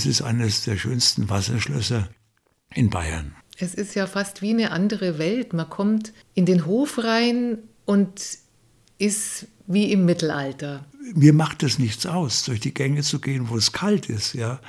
das ist eines der schönsten Wasserschlösser in Bayern. Es ist ja fast wie eine andere Welt. Man kommt in den Hof rein und ist wie im Mittelalter. Mir macht es nichts aus, durch die Gänge zu gehen, wo es kalt ist, ja.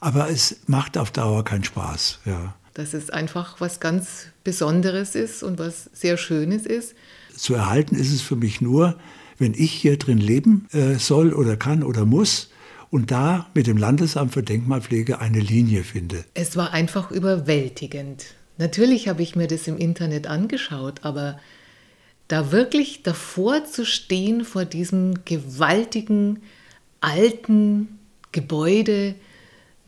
Aber es macht auf Dauer keinen Spaß, ja. Dass es einfach was ganz Besonderes ist und was sehr Schönes ist. Zu erhalten ist es für mich nur, wenn ich hier drin leben äh, soll oder kann oder muss und da mit dem Landesamt für Denkmalpflege eine Linie finde. Es war einfach überwältigend. Natürlich habe ich mir das im Internet angeschaut, aber da wirklich davor zu stehen vor diesem gewaltigen alten Gebäude,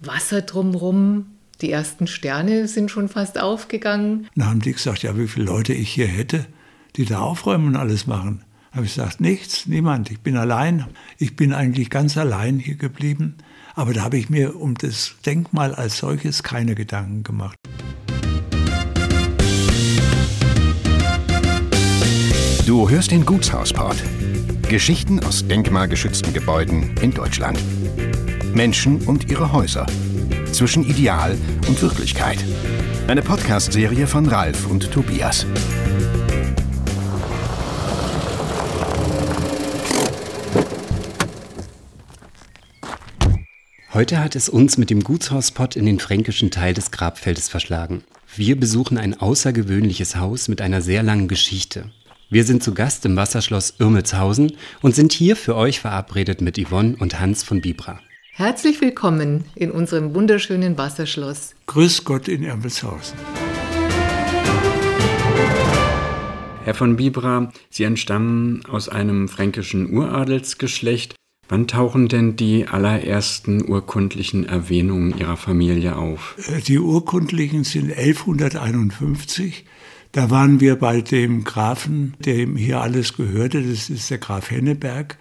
Wasser drumherum, die ersten Sterne sind schon fast aufgegangen. Dann haben die gesagt, ja, wie viele Leute ich hier hätte, die da aufräumen und alles machen. Habe ich gesagt, nichts, niemand, ich bin allein. Ich bin eigentlich ganz allein hier geblieben. Aber da habe ich mir um das Denkmal als solches keine Gedanken gemacht. Du hörst den Gutshausport. Geschichten aus denkmalgeschützten Gebäuden in Deutschland. Menschen und ihre Häuser. Zwischen Ideal und Wirklichkeit. Eine Podcast-Serie von Ralf und Tobias. Heute hat es uns mit dem Gutshauspott in den fränkischen Teil des Grabfeldes verschlagen. Wir besuchen ein außergewöhnliches Haus mit einer sehr langen Geschichte. Wir sind zu Gast im Wasserschloss Irmelshausen und sind hier für euch verabredet mit Yvonne und Hans von Bibra. Herzlich willkommen in unserem wunderschönen Wasserschloss. Grüß Gott in Irmelshausen. Herr von Bibra, Sie entstammen aus einem fränkischen Uradelsgeschlecht. Wann tauchen denn die allerersten urkundlichen Erwähnungen Ihrer Familie auf? Äh, die urkundlichen sind 1151 da waren wir bei dem Grafen, dem hier alles gehörte, das ist der Graf Henneberg.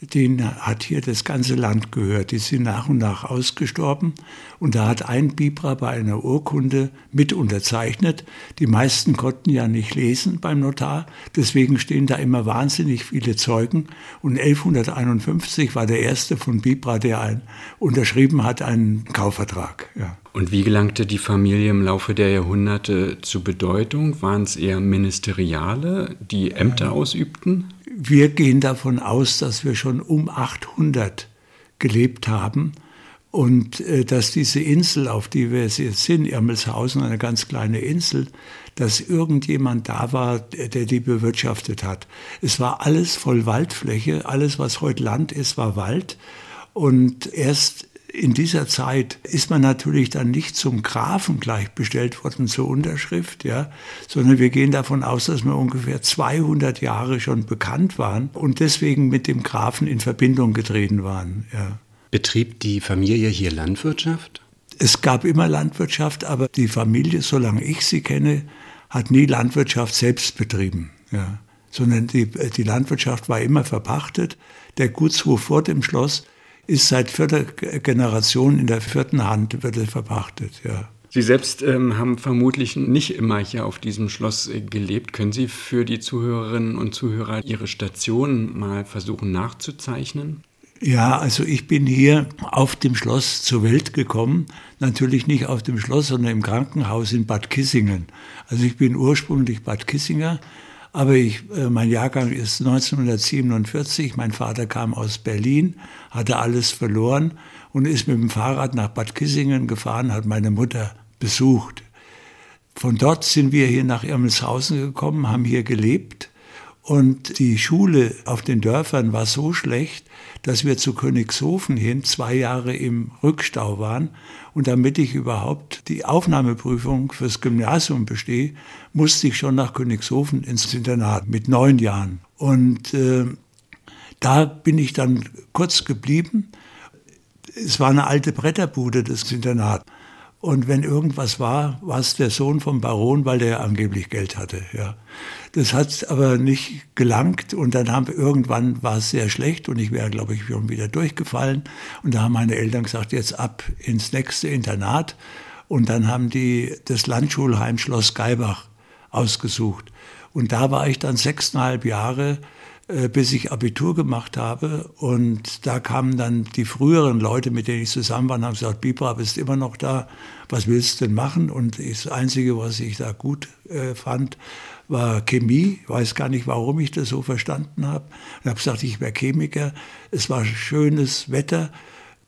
Den hat hier das ganze Land gehört. Die sind nach und nach ausgestorben. Und da hat ein Bibra bei einer Urkunde mit unterzeichnet. Die meisten konnten ja nicht lesen beim Notar. Deswegen stehen da immer wahnsinnig viele Zeugen. Und 1151 war der erste von Bibra, der ein, unterschrieben hat, einen Kaufvertrag. Ja. Und wie gelangte die Familie im Laufe der Jahrhunderte zu Bedeutung? Waren es eher Ministeriale, die Ämter ausübten? Wir gehen davon aus, dass wir schon um 800 gelebt haben und äh, dass diese Insel, auf die wir jetzt sind, Irmelshausen, eine ganz kleine Insel, dass irgendjemand da war, der die bewirtschaftet hat. Es war alles voll Waldfläche, alles, was heute Land ist, war Wald. Und erst in dieser Zeit ist man natürlich dann nicht zum Grafen gleichbestellt worden zur Unterschrift, ja, sondern wir gehen davon aus, dass wir ungefähr 200 Jahre schon bekannt waren und deswegen mit dem Grafen in Verbindung getreten waren. Ja. Betrieb die Familie hier Landwirtschaft? Es gab immer Landwirtschaft, aber die Familie, solange ich sie kenne, hat nie Landwirtschaft selbst betrieben. Ja. Sondern die, die Landwirtschaft war immer verpachtet. Der Gutshof vor dem Schloss ist seit vierter Generation in der vierten Hand, wird er verpachtet, ja. Sie selbst ähm, haben vermutlich nicht immer hier auf diesem Schloss äh, gelebt. Können Sie für die Zuhörerinnen und Zuhörer Ihre Station mal versuchen nachzuzeichnen? Ja, also ich bin hier auf dem Schloss zur Welt gekommen. Natürlich nicht auf dem Schloss, sondern im Krankenhaus in Bad Kissingen. Also ich bin ursprünglich Bad Kissinger, aber ich, äh, mein Jahrgang ist 1947. Mein Vater kam aus Berlin, hatte alles verloren und ist mit dem Fahrrad nach Bad Kissingen gefahren, hat meine Mutter besucht. Von dort sind wir hier nach Irmelshausen gekommen, haben hier gelebt. Und die Schule auf den Dörfern war so schlecht, dass wir zu Königshofen hin zwei Jahre im Rückstau waren. Und damit ich überhaupt die Aufnahmeprüfung fürs Gymnasium bestehe, musste ich schon nach Königshofen ins Internat mit neun Jahren. Und äh, da bin ich dann kurz geblieben. Es war eine alte Bretterbude, das Internat. Und wenn irgendwas war, war es der Sohn vom Baron, weil der angeblich Geld hatte. Ja. Das hat aber nicht gelangt und dann haben wir irgendwann war es sehr schlecht und ich wäre, glaube ich, schon wieder durchgefallen. Und da haben meine Eltern gesagt, jetzt ab ins nächste Internat. Und dann haben die das Landschulheim Schloss Geibach ausgesucht. Und da war ich dann sechseinhalb Jahre bis ich Abitur gemacht habe. Und da kamen dann die früheren Leute, mit denen ich zusammen war, und haben gesagt, Bibra, bist immer noch da, was willst du denn machen? Und das Einzige, was ich da gut äh, fand, war Chemie. Ich weiß gar nicht, warum ich das so verstanden habe. Ich habe gesagt, ich wäre Chemiker. Es war schönes Wetter,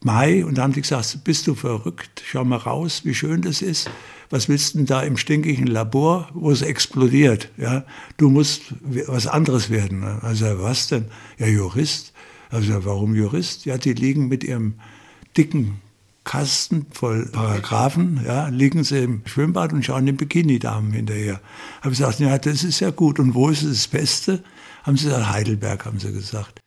Mai, und da haben die gesagt, bist du verrückt? Schau mal raus, wie schön das ist was willst du denn da im stinkigen Labor, wo es explodiert? Ja, du musst was anderes werden. Also was denn? Ja, Jurist. Also warum Jurist? Ja, die liegen mit ihrem dicken Kasten voll Paragraphen, ja, liegen sie im Schwimmbad und schauen den Bikini-Damen hinterher. Habe ich gesagt, ja, das ist ja gut. Und wo ist das Beste? Haben sie gesagt, Heidelberg, haben sie gesagt.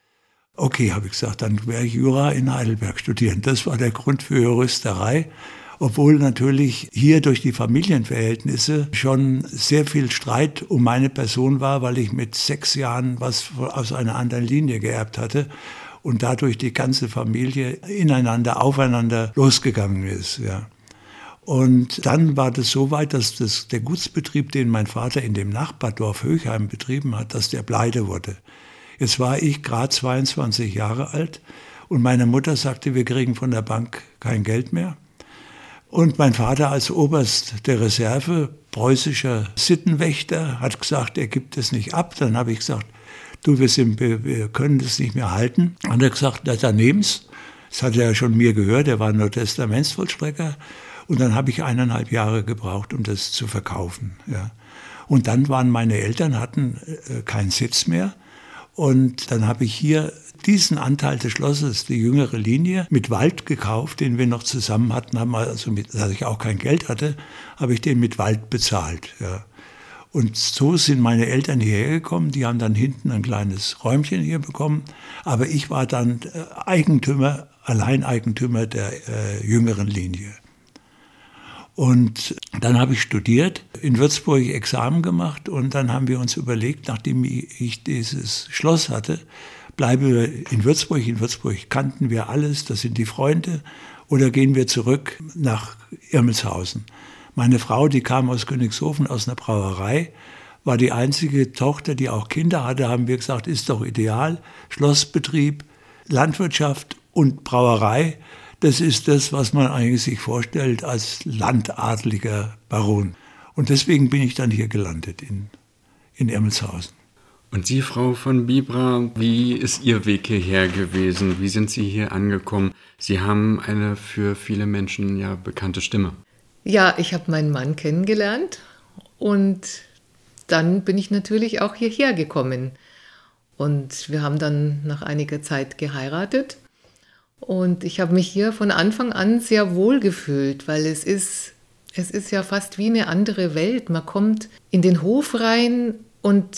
Okay, habe ich gesagt, dann werde ich Jura in Heidelberg studieren. Das war der Grund für Juristerei obwohl natürlich hier durch die Familienverhältnisse schon sehr viel Streit um meine Person war, weil ich mit sechs Jahren was aus einer anderen Linie geerbt hatte und dadurch die ganze Familie ineinander, aufeinander losgegangen ist. Ja. Und dann war das so weit, dass das, der Gutsbetrieb, den mein Vater in dem Nachbardorf Höchheim betrieben hat, dass der pleite wurde. Jetzt war ich gerade 22 Jahre alt und meine Mutter sagte, wir kriegen von der Bank kein Geld mehr. Und mein Vater als Oberst der Reserve, preußischer Sittenwächter, hat gesagt, er gibt es nicht ab. Dann habe ich gesagt, du, wir, sind, wir können das nicht mehr halten. Und er hat gesagt, na, dann. Das hat er ja schon mir gehört, er war nur Testamentsvollstrecker. Und dann habe ich eineinhalb Jahre gebraucht, um das zu verkaufen. Ja. Und dann waren meine Eltern, hatten äh, keinen Sitz mehr. Und dann habe ich hier diesen Anteil des Schlosses, die jüngere Linie, mit Wald gekauft, den wir noch zusammen hatten, haben also mit, dass ich auch kein Geld hatte, habe ich den mit Wald bezahlt. Ja. Und so sind meine Eltern hierher gekommen. Die haben dann hinten ein kleines Räumchen hier bekommen. Aber ich war dann äh, Eigentümer, Alleineigentümer der äh, jüngeren Linie. Und dann habe ich studiert, in Würzburg Examen gemacht und dann haben wir uns überlegt, nachdem ich dieses Schloss hatte, bleiben wir in Würzburg. In Würzburg kannten wir alles, das sind die Freunde. Oder gehen wir zurück nach Irmelshausen. Meine Frau, die kam aus Königshofen, aus einer Brauerei, war die einzige Tochter, die auch Kinder hatte, haben wir gesagt, ist doch ideal. Schlossbetrieb, Landwirtschaft und Brauerei, das ist das, was man eigentlich sich vorstellt als landadliger Baron. Und deswegen bin ich dann hier gelandet in, in Ermelshausen. Und Sie, Frau von Bibra, wie ist Ihr Weg hierher gewesen? Wie sind Sie hier angekommen? Sie haben eine für viele Menschen ja bekannte Stimme. Ja, ich habe meinen Mann kennengelernt und dann bin ich natürlich auch hierher gekommen. Und wir haben dann nach einiger Zeit geheiratet. Und ich habe mich hier von Anfang an sehr wohl gefühlt, weil es ist, es ist ja fast wie eine andere Welt. Man kommt in den Hof rein und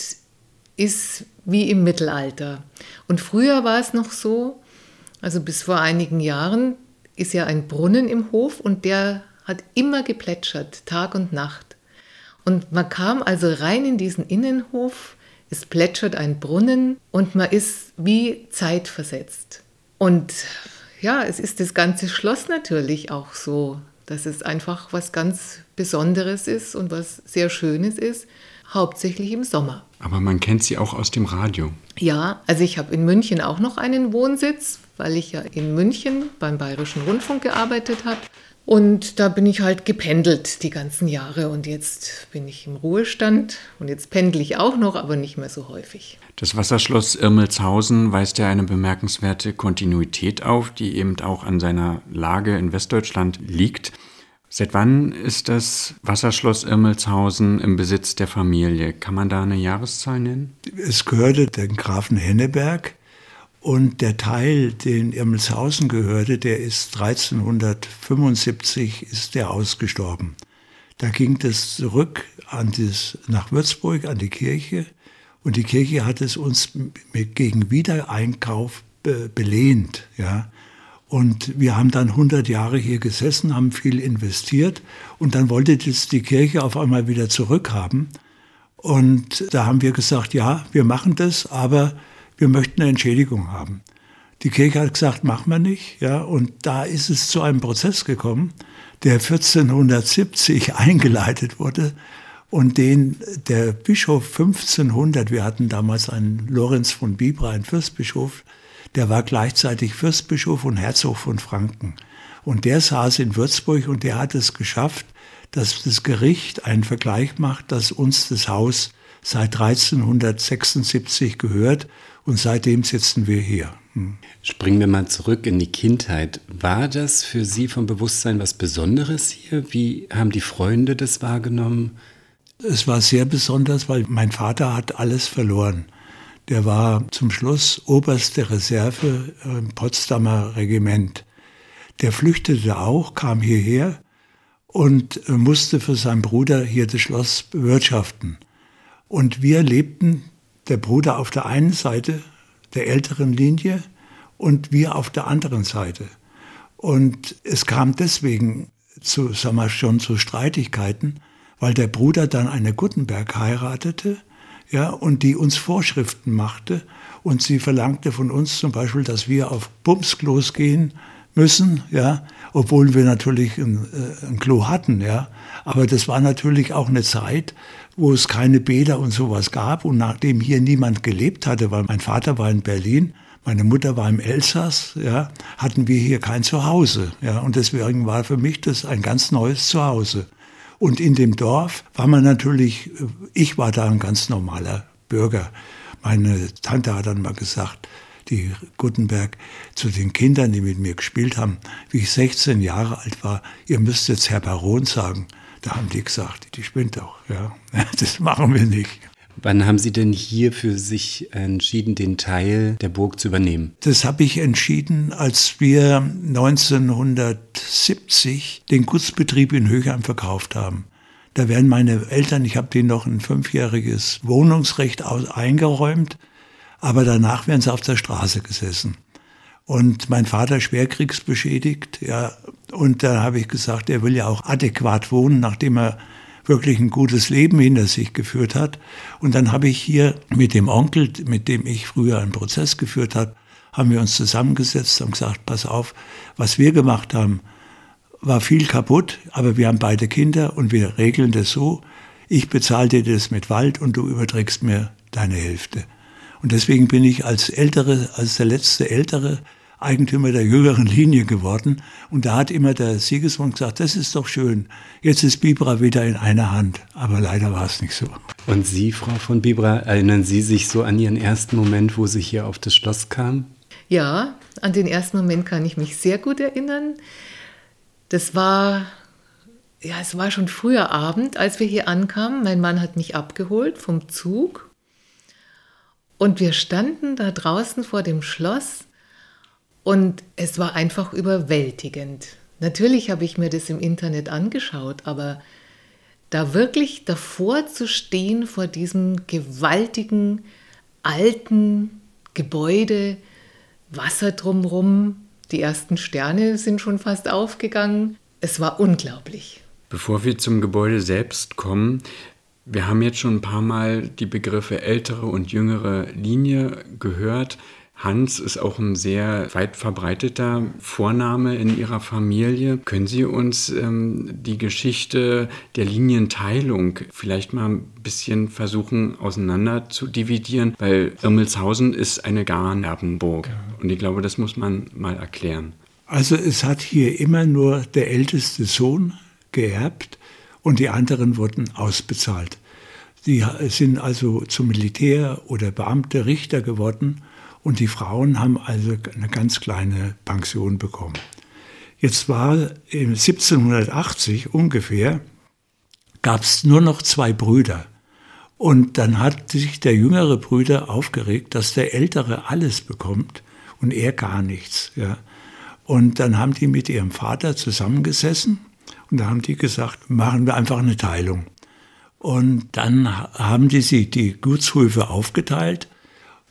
ist wie im Mittelalter. Und früher war es noch so, also bis vor einigen Jahren ist ja ein Brunnen im Hof und der hat immer geplätschert, Tag und Nacht. Und man kam also rein in diesen Innenhof, es plätschert ein Brunnen und man ist wie zeitversetzt. Und ja, es ist das ganze Schloss natürlich auch so, dass es einfach was ganz Besonderes ist und was sehr Schönes ist hauptsächlich im Sommer. Aber man kennt sie auch aus dem Radio. Ja, also ich habe in München auch noch einen Wohnsitz, weil ich ja in München beim Bayerischen Rundfunk gearbeitet habe. Und da bin ich halt gependelt die ganzen Jahre und jetzt bin ich im Ruhestand und jetzt pendle ich auch noch, aber nicht mehr so häufig. Das Wasserschloss Irmelshausen weist ja eine bemerkenswerte Kontinuität auf, die eben auch an seiner Lage in Westdeutschland liegt. Seit wann ist das Wasserschloss Irmelshausen im Besitz der Familie? Kann man da eine Jahreszahl nennen? Es gehörte dem Grafen Henneberg und der Teil, den Irmelshausen gehörte, der ist 1375 ist der ausgestorben. Da ging das zurück an das, nach Würzburg an die Kirche und die Kirche hat es uns gegen Wiedereinkauf belehnt. Ja. Und wir haben dann 100 Jahre hier gesessen, haben viel investiert und dann wollte das die Kirche auf einmal wieder zurückhaben. Und da haben wir gesagt, ja, wir machen das, aber wir möchten eine Entschädigung haben. Die Kirche hat gesagt, machen wir nicht. Ja, und da ist es zu einem Prozess gekommen, der 1470 eingeleitet wurde und den der Bischof 1500, wir hatten damals einen Lorenz von Bibra, einen Fürstbischof, der war gleichzeitig Fürstbischof und Herzog von Franken. Und der saß in Würzburg und der hat es geschafft, dass das Gericht einen Vergleich macht, dass uns das Haus seit 1376 gehört und seitdem sitzen wir hier. Hm. Springen wir mal zurück in die Kindheit. War das für Sie vom Bewusstsein was Besonderes hier? Wie haben die Freunde das wahrgenommen? Es war sehr besonders, weil mein Vater hat alles verloren. Der war zum Schluss oberste Reserve im Potsdamer Regiment. Der flüchtete auch, kam hierher und musste für seinen Bruder hier das Schloss bewirtschaften. Und wir lebten, der Bruder auf der einen Seite der älteren Linie und wir auf der anderen Seite. Und es kam deswegen zu, sagen wir schon, zu Streitigkeiten, weil der Bruder dann eine Guttenberg heiratete, ja, und die uns Vorschriften machte und sie verlangte von uns zum Beispiel, dass wir auf Bumsklos gehen müssen, ja, obwohl wir natürlich ein, äh, ein Klo hatten, ja. Aber das war natürlich auch eine Zeit, wo es keine Bäder und sowas gab und nachdem hier niemand gelebt hatte, weil mein Vater war in Berlin, meine Mutter war im Elsass, ja, hatten wir hier kein Zuhause, ja, und deswegen war für mich das ein ganz neues Zuhause. Und in dem Dorf war man natürlich, ich war da ein ganz normaler Bürger. Meine Tante hat dann mal gesagt, die Gutenberg, zu den Kindern, die mit mir gespielt haben, wie ich 16 Jahre alt war, ihr müsst jetzt Herr Baron sagen. Da haben die gesagt, die spinnt doch. Ja, das machen wir nicht. Wann haben Sie denn hier für sich entschieden, den Teil der Burg zu übernehmen? Das habe ich entschieden, als wir 1970 den Gutsbetrieb in Höchheim verkauft haben. Da werden meine Eltern, ich habe denen noch ein fünfjähriges Wohnungsrecht eingeräumt, aber danach werden sie auf der Straße gesessen. Und mein Vater schwerkriegsbeschädigt, ja, und da habe ich gesagt, er will ja auch adäquat wohnen, nachdem er wirklich ein gutes Leben hinter sich geführt hat. Und dann habe ich hier mit dem Onkel, mit dem ich früher einen Prozess geführt habe, haben wir uns zusammengesetzt und gesagt, pass auf, was wir gemacht haben, war viel kaputt, aber wir haben beide Kinder und wir regeln das so, ich bezahle dir das mit Wald und du überträgst mir deine Hälfte. Und deswegen bin ich als ältere, als der letzte ältere Eigentümer der jüngeren Linie geworden. Und da hat immer der Siegesmund gesagt, das ist doch schön. Jetzt ist Bibra wieder in einer Hand. Aber leider war es nicht so. Und Sie, Frau von Bibra, erinnern Sie sich so an Ihren ersten Moment, wo Sie hier auf das Schloss kamen? Ja, an den ersten Moment kann ich mich sehr gut erinnern. Das war, ja, es war schon früher Abend, als wir hier ankamen. Mein Mann hat mich abgeholt vom Zug. Und wir standen da draußen vor dem Schloss und es war einfach überwältigend. Natürlich habe ich mir das im Internet angeschaut, aber da wirklich davor zu stehen vor diesem gewaltigen alten Gebäude, Wasser drumherum, die ersten Sterne sind schon fast aufgegangen. Es war unglaublich. Bevor wir zum Gebäude selbst kommen, wir haben jetzt schon ein paar Mal die Begriffe ältere und jüngere Linie gehört. Hans ist auch ein sehr weit verbreiteter Vorname in Ihrer Familie. Können Sie uns ähm, die Geschichte der Linienteilung vielleicht mal ein bisschen versuchen auseinander zu dividieren? Weil Irmelshausen ist eine Garnerbenburg. Und ich glaube, das muss man mal erklären. Also es hat hier immer nur der älteste Sohn geerbt und die anderen wurden ausbezahlt. Die sind also zum Militär oder Beamte, Richter geworden und die Frauen haben also eine ganz kleine Pension bekommen. Jetzt war 1780 ungefähr, gab es nur noch zwei Brüder. Und dann hat sich der jüngere Brüder aufgeregt, dass der ältere alles bekommt und er gar nichts. Ja. Und dann haben die mit ihrem Vater zusammengesessen und da haben die gesagt, machen wir einfach eine Teilung. Und dann haben die sie die Gutshöfe aufgeteilt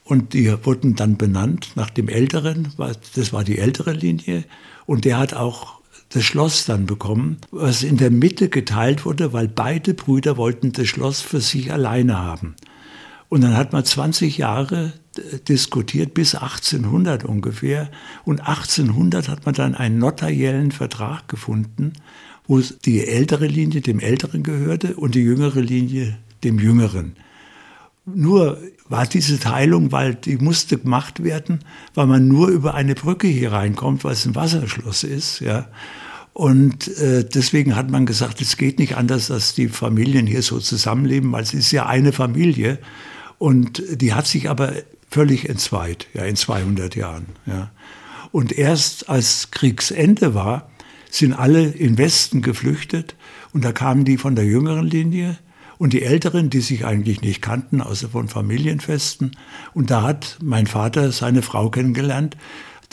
und die wurden dann benannt nach dem Älteren, das war die ältere Linie. Und der hat auch das Schloss dann bekommen, was in der Mitte geteilt wurde, weil beide Brüder wollten das Schloss für sich alleine haben. Und dann hat man 20 Jahre diskutiert, bis 1800 ungefähr. Und 1800 hat man dann einen notariellen Vertrag gefunden. Wo die ältere Linie dem Älteren gehörte und die jüngere Linie dem Jüngeren. Nur war diese Teilung, weil die musste gemacht werden, weil man nur über eine Brücke hier reinkommt, weil es ein Wasserschloss ist, ja. Und äh, deswegen hat man gesagt, es geht nicht anders, dass die Familien hier so zusammenleben, weil es ist ja eine Familie. Und die hat sich aber völlig entzweit, ja, in 200 Jahren. Ja. Und erst als Kriegsende war, sind alle in Westen geflüchtet und da kamen die von der jüngeren Linie und die Älteren, die sich eigentlich nicht kannten, außer von Familienfesten. Und da hat mein Vater seine Frau kennengelernt,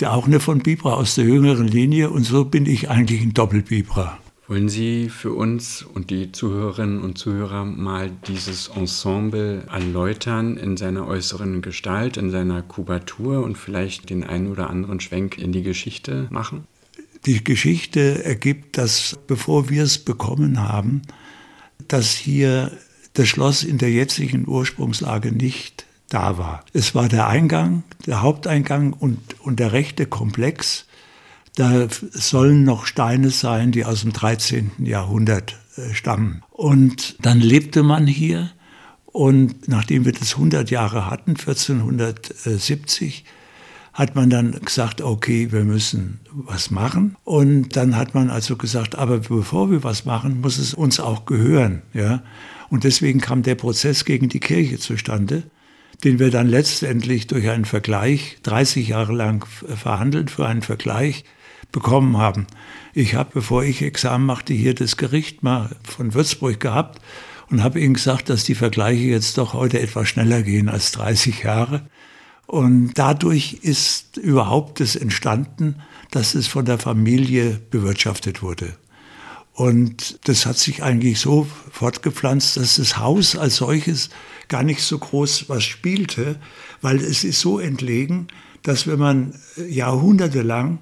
der auch eine von Bibra aus der jüngeren Linie und so bin ich eigentlich ein Doppelbibra. Wollen Sie für uns und die Zuhörerinnen und Zuhörer mal dieses Ensemble erläutern in seiner äußeren Gestalt, in seiner Kubatur und vielleicht den einen oder anderen Schwenk in die Geschichte machen? Die Geschichte ergibt, dass bevor wir es bekommen haben, dass hier das Schloss in der jetzigen Ursprungslage nicht da war. Es war der Eingang, der Haupteingang und, und der rechte Komplex da sollen noch Steine sein, die aus dem 13. Jahrhundert äh, stammen. Und dann lebte man hier und nachdem wir das 100 Jahre hatten, 1470, hat man dann gesagt, okay, wir müssen was machen. Und dann hat man also gesagt, aber bevor wir was machen, muss es uns auch gehören. Ja? Und deswegen kam der Prozess gegen die Kirche zustande, den wir dann letztendlich durch einen Vergleich, 30 Jahre lang verhandelt für einen Vergleich, bekommen haben. Ich habe, bevor ich Examen machte, hier das Gericht mal von Würzburg gehabt und habe ihnen gesagt, dass die Vergleiche jetzt doch heute etwas schneller gehen als 30 Jahre. Und dadurch ist überhaupt es entstanden, dass es von der Familie bewirtschaftet wurde. Und das hat sich eigentlich so fortgepflanzt, dass das Haus als solches gar nicht so groß was spielte, weil es ist so entlegen, dass wenn man jahrhundertelang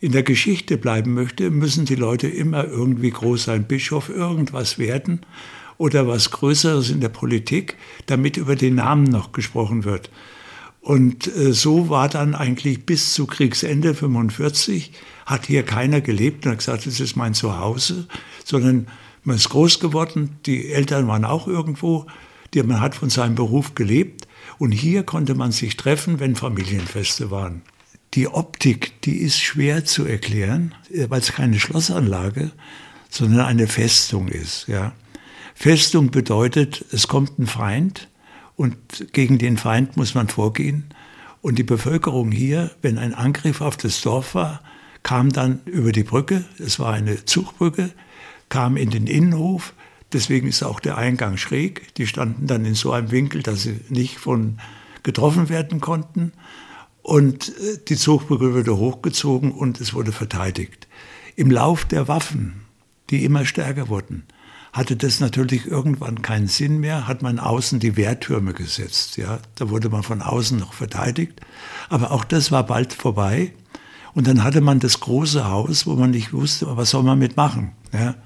in der Geschichte bleiben möchte, müssen die Leute immer irgendwie groß sein, Bischof, irgendwas werden oder was Größeres in der Politik, damit über den Namen noch gesprochen wird. Und äh, so war dann eigentlich bis zu Kriegsende 45 hat hier keiner gelebt und hat gesagt, das ist mein Zuhause, sondern man ist groß geworden, die Eltern waren auch irgendwo, man hat von seinem Beruf gelebt und hier konnte man sich treffen, wenn Familienfeste waren. Die Optik, die ist schwer zu erklären, weil es keine Schlossanlage, sondern eine Festung ist. Ja. Festung bedeutet, es kommt ein Feind und gegen den Feind muss man vorgehen. Und die Bevölkerung hier, wenn ein Angriff auf das Dorf war, kam dann über die Brücke, es war eine Zugbrücke, kam in den Innenhof, deswegen ist auch der Eingang schräg. Die standen dann in so einem Winkel, dass sie nicht von getroffen werden konnten. Und äh, die Zugbrücke wurde hochgezogen und es wurde verteidigt. Im Lauf der Waffen, die immer stärker wurden, hatte das natürlich irgendwann keinen Sinn mehr, hat man außen die Wehrtürme gesetzt. Ja, da wurde man von außen noch verteidigt. Aber auch das war bald vorbei. Und dann hatte man das große Haus, wo man nicht wusste, was soll man mitmachen. Ja.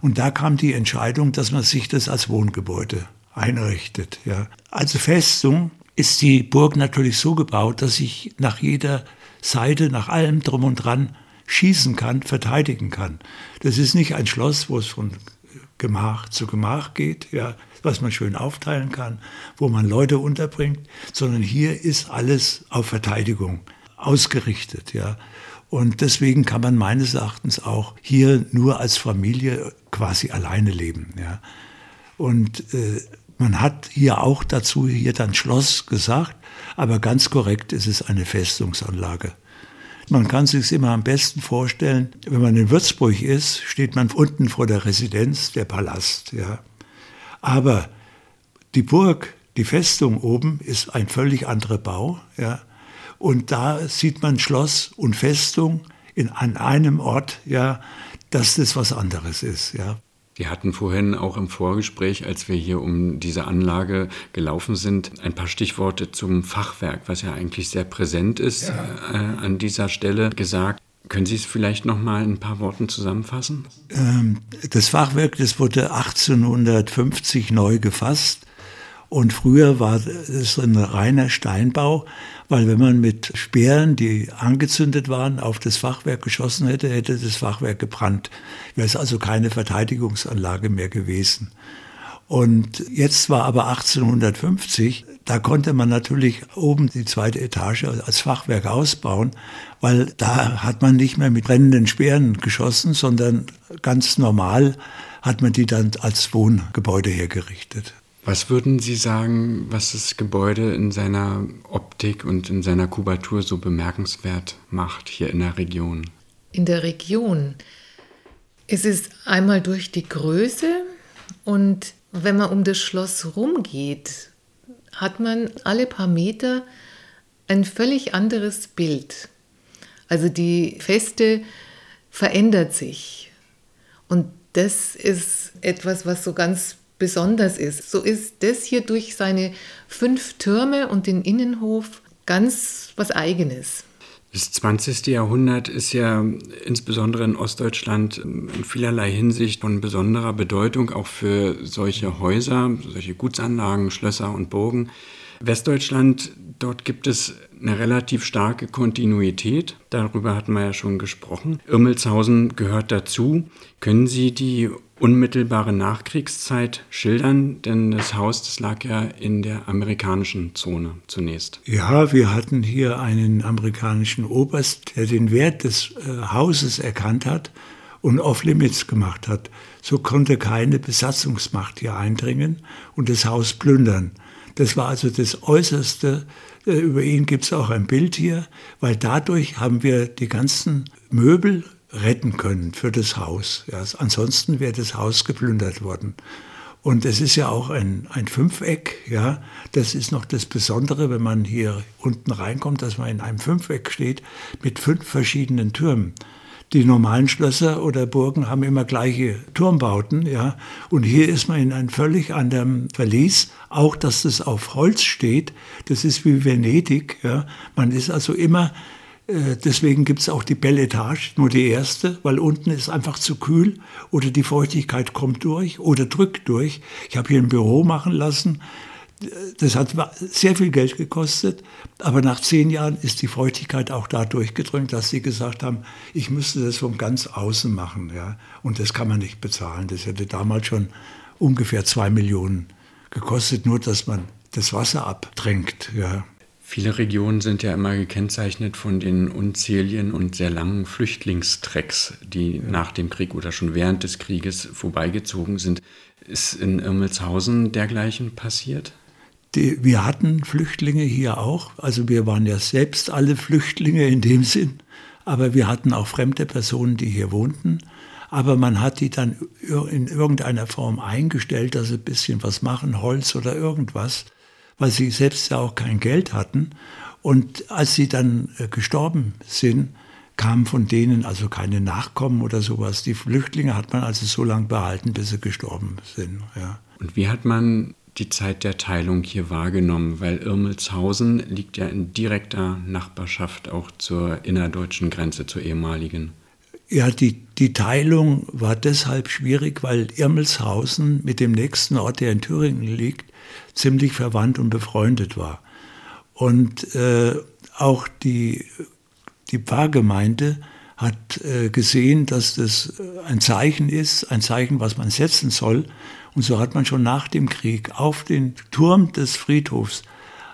Und da kam die Entscheidung, dass man sich das als Wohngebäude einrichtet. Ja. Also Festung ist die Burg natürlich so gebaut, dass ich nach jeder Seite, nach allem drum und dran schießen kann, verteidigen kann. Das ist nicht ein Schloss, wo es von Gemach zu Gemach geht, ja, was man schön aufteilen kann, wo man Leute unterbringt, sondern hier ist alles auf Verteidigung ausgerichtet, ja. Und deswegen kann man meines Erachtens auch hier nur als Familie quasi alleine leben, ja. Und äh, man hat hier auch dazu hier dann Schloss gesagt, aber ganz korrekt ist es eine Festungsanlage. Man kann sich immer am besten vorstellen, wenn man in Würzburg ist, steht man unten vor der Residenz, der Palast. Ja. Aber die Burg, die Festung oben, ist ein völlig anderer Bau. Ja. Und da sieht man Schloss und Festung in, an einem Ort, ja, dass das was anderes ist. Ja. Wir hatten vorhin auch im Vorgespräch, als wir hier um diese Anlage gelaufen sind, ein paar Stichworte zum Fachwerk, was ja eigentlich sehr präsent ist ja. äh, an dieser Stelle gesagt. Können Sie es vielleicht noch mal in ein paar Worten zusammenfassen? Ähm, das Fachwerk, das wurde 1850 neu gefasst Und früher war es ein reiner Steinbau, weil wenn man mit Speeren, die angezündet waren, auf das Fachwerk geschossen hätte, hätte das Fachwerk gebrannt. Wäre es also keine Verteidigungsanlage mehr gewesen. Und jetzt war aber 1850, da konnte man natürlich oben die zweite Etage als Fachwerk ausbauen, weil da hat man nicht mehr mit brennenden Speeren geschossen, sondern ganz normal hat man die dann als Wohngebäude hergerichtet. Was würden Sie sagen, was das Gebäude in seiner Optik und in seiner Kubatur so bemerkenswert macht hier in der Region? In der Region. Es ist einmal durch die Größe und wenn man um das Schloss rumgeht, hat man alle paar Meter ein völlig anderes Bild. Also die Feste verändert sich. Und das ist etwas, was so ganz besonders ist. So ist das hier durch seine fünf Türme und den Innenhof ganz was eigenes. Das 20. Jahrhundert ist ja insbesondere in Ostdeutschland in vielerlei Hinsicht von besonderer Bedeutung, auch für solche Häuser, solche Gutsanlagen, Schlösser und Burgen. Westdeutschland, dort gibt es eine relativ starke Kontinuität. Darüber hatten wir ja schon gesprochen. Irmelshausen gehört dazu. Können Sie die unmittelbare Nachkriegszeit schildern? Denn das Haus, das lag ja in der amerikanischen Zone zunächst. Ja, wir hatten hier einen amerikanischen Oberst, der den Wert des äh, Hauses erkannt hat und off-limits gemacht hat. So konnte keine Besatzungsmacht hier eindringen und das Haus plündern. Das war also das Äußerste. Äh, über ihn gibt es auch ein Bild hier, weil dadurch haben wir die ganzen Möbel retten können für das Haus. Ja, ansonsten wäre das Haus geplündert worden. Und es ist ja auch ein, ein Fünfeck, ja. Das ist noch das Besondere, wenn man hier unten reinkommt, dass man in einem Fünfeck steht mit fünf verschiedenen Türmen. Die normalen Schlösser oder Burgen haben immer gleiche Turmbauten, ja. Und hier ist man in einem völlig anderen Verlies. Auch, dass das auf Holz steht, das ist wie Venedig, ja. Man ist also immer äh, deswegen gibt es auch die Belle Etage, nur die erste, weil unten ist einfach zu kühl oder die Feuchtigkeit kommt durch oder drückt durch. Ich habe hier ein Büro machen lassen. Das hat sehr viel Geld gekostet, aber nach zehn Jahren ist die Feuchtigkeit auch da durchgedrückt, dass sie gesagt haben, ich müsste das von ganz außen machen. Ja? Und das kann man nicht bezahlen. Das hätte damals schon ungefähr zwei Millionen gekostet, nur dass man das Wasser abdrängt. Ja. Viele Regionen sind ja immer gekennzeichnet von den unzähligen und sehr langen Flüchtlingstrecks, die ja. nach dem Krieg oder schon während des Krieges vorbeigezogen sind. Ist in Irmelshausen dergleichen passiert? Die, wir hatten Flüchtlinge hier auch. Also wir waren ja selbst alle Flüchtlinge in dem Sinn. Aber wir hatten auch fremde Personen, die hier wohnten. Aber man hat die dann in irgendeiner Form eingestellt, dass sie ein bisschen was machen, Holz oder irgendwas weil sie selbst ja auch kein Geld hatten. Und als sie dann äh, gestorben sind, kamen von denen also keine Nachkommen oder sowas. Die Flüchtlinge hat man also so lange behalten, bis sie gestorben sind. Ja. Und wie hat man die Zeit der Teilung hier wahrgenommen? Weil Irmelshausen liegt ja in direkter Nachbarschaft auch zur innerdeutschen Grenze, zur ehemaligen. Ja, die, die Teilung war deshalb schwierig, weil Irmelshausen mit dem nächsten Ort, der in Thüringen liegt, ziemlich verwandt und befreundet war. Und äh, auch die, die Pfarrgemeinde hat äh, gesehen, dass das ein Zeichen ist, ein Zeichen, was man setzen soll. Und so hat man schon nach dem Krieg auf den Turm des Friedhofs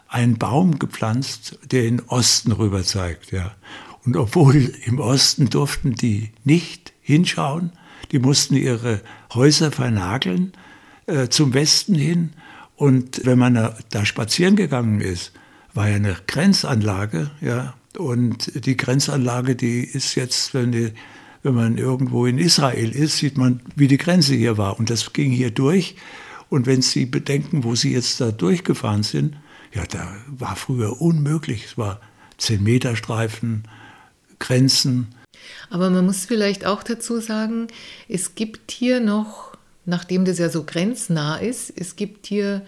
einen Baum gepflanzt, der in Osten rüber zeigt. Ja. Und obwohl im Osten durften die nicht hinschauen, die mussten ihre Häuser vernageln äh, zum Westen hin und wenn man da, spazieren gegangen ist, war ja eine Grenzanlage, ja. Und die Grenzanlage, die ist jetzt, wenn, die, wenn man irgendwo in Israel ist, sieht man, wie die Grenze hier war. Und das ging hier durch. Und wenn Sie bedenken, wo Sie jetzt da durchgefahren sind, ja, da war früher unmöglich. Es war 10-Meter-Streifen, Grenzen. Aber man muss vielleicht auch dazu sagen, es gibt hier noch nachdem das ja so grenznah ist, es gibt hier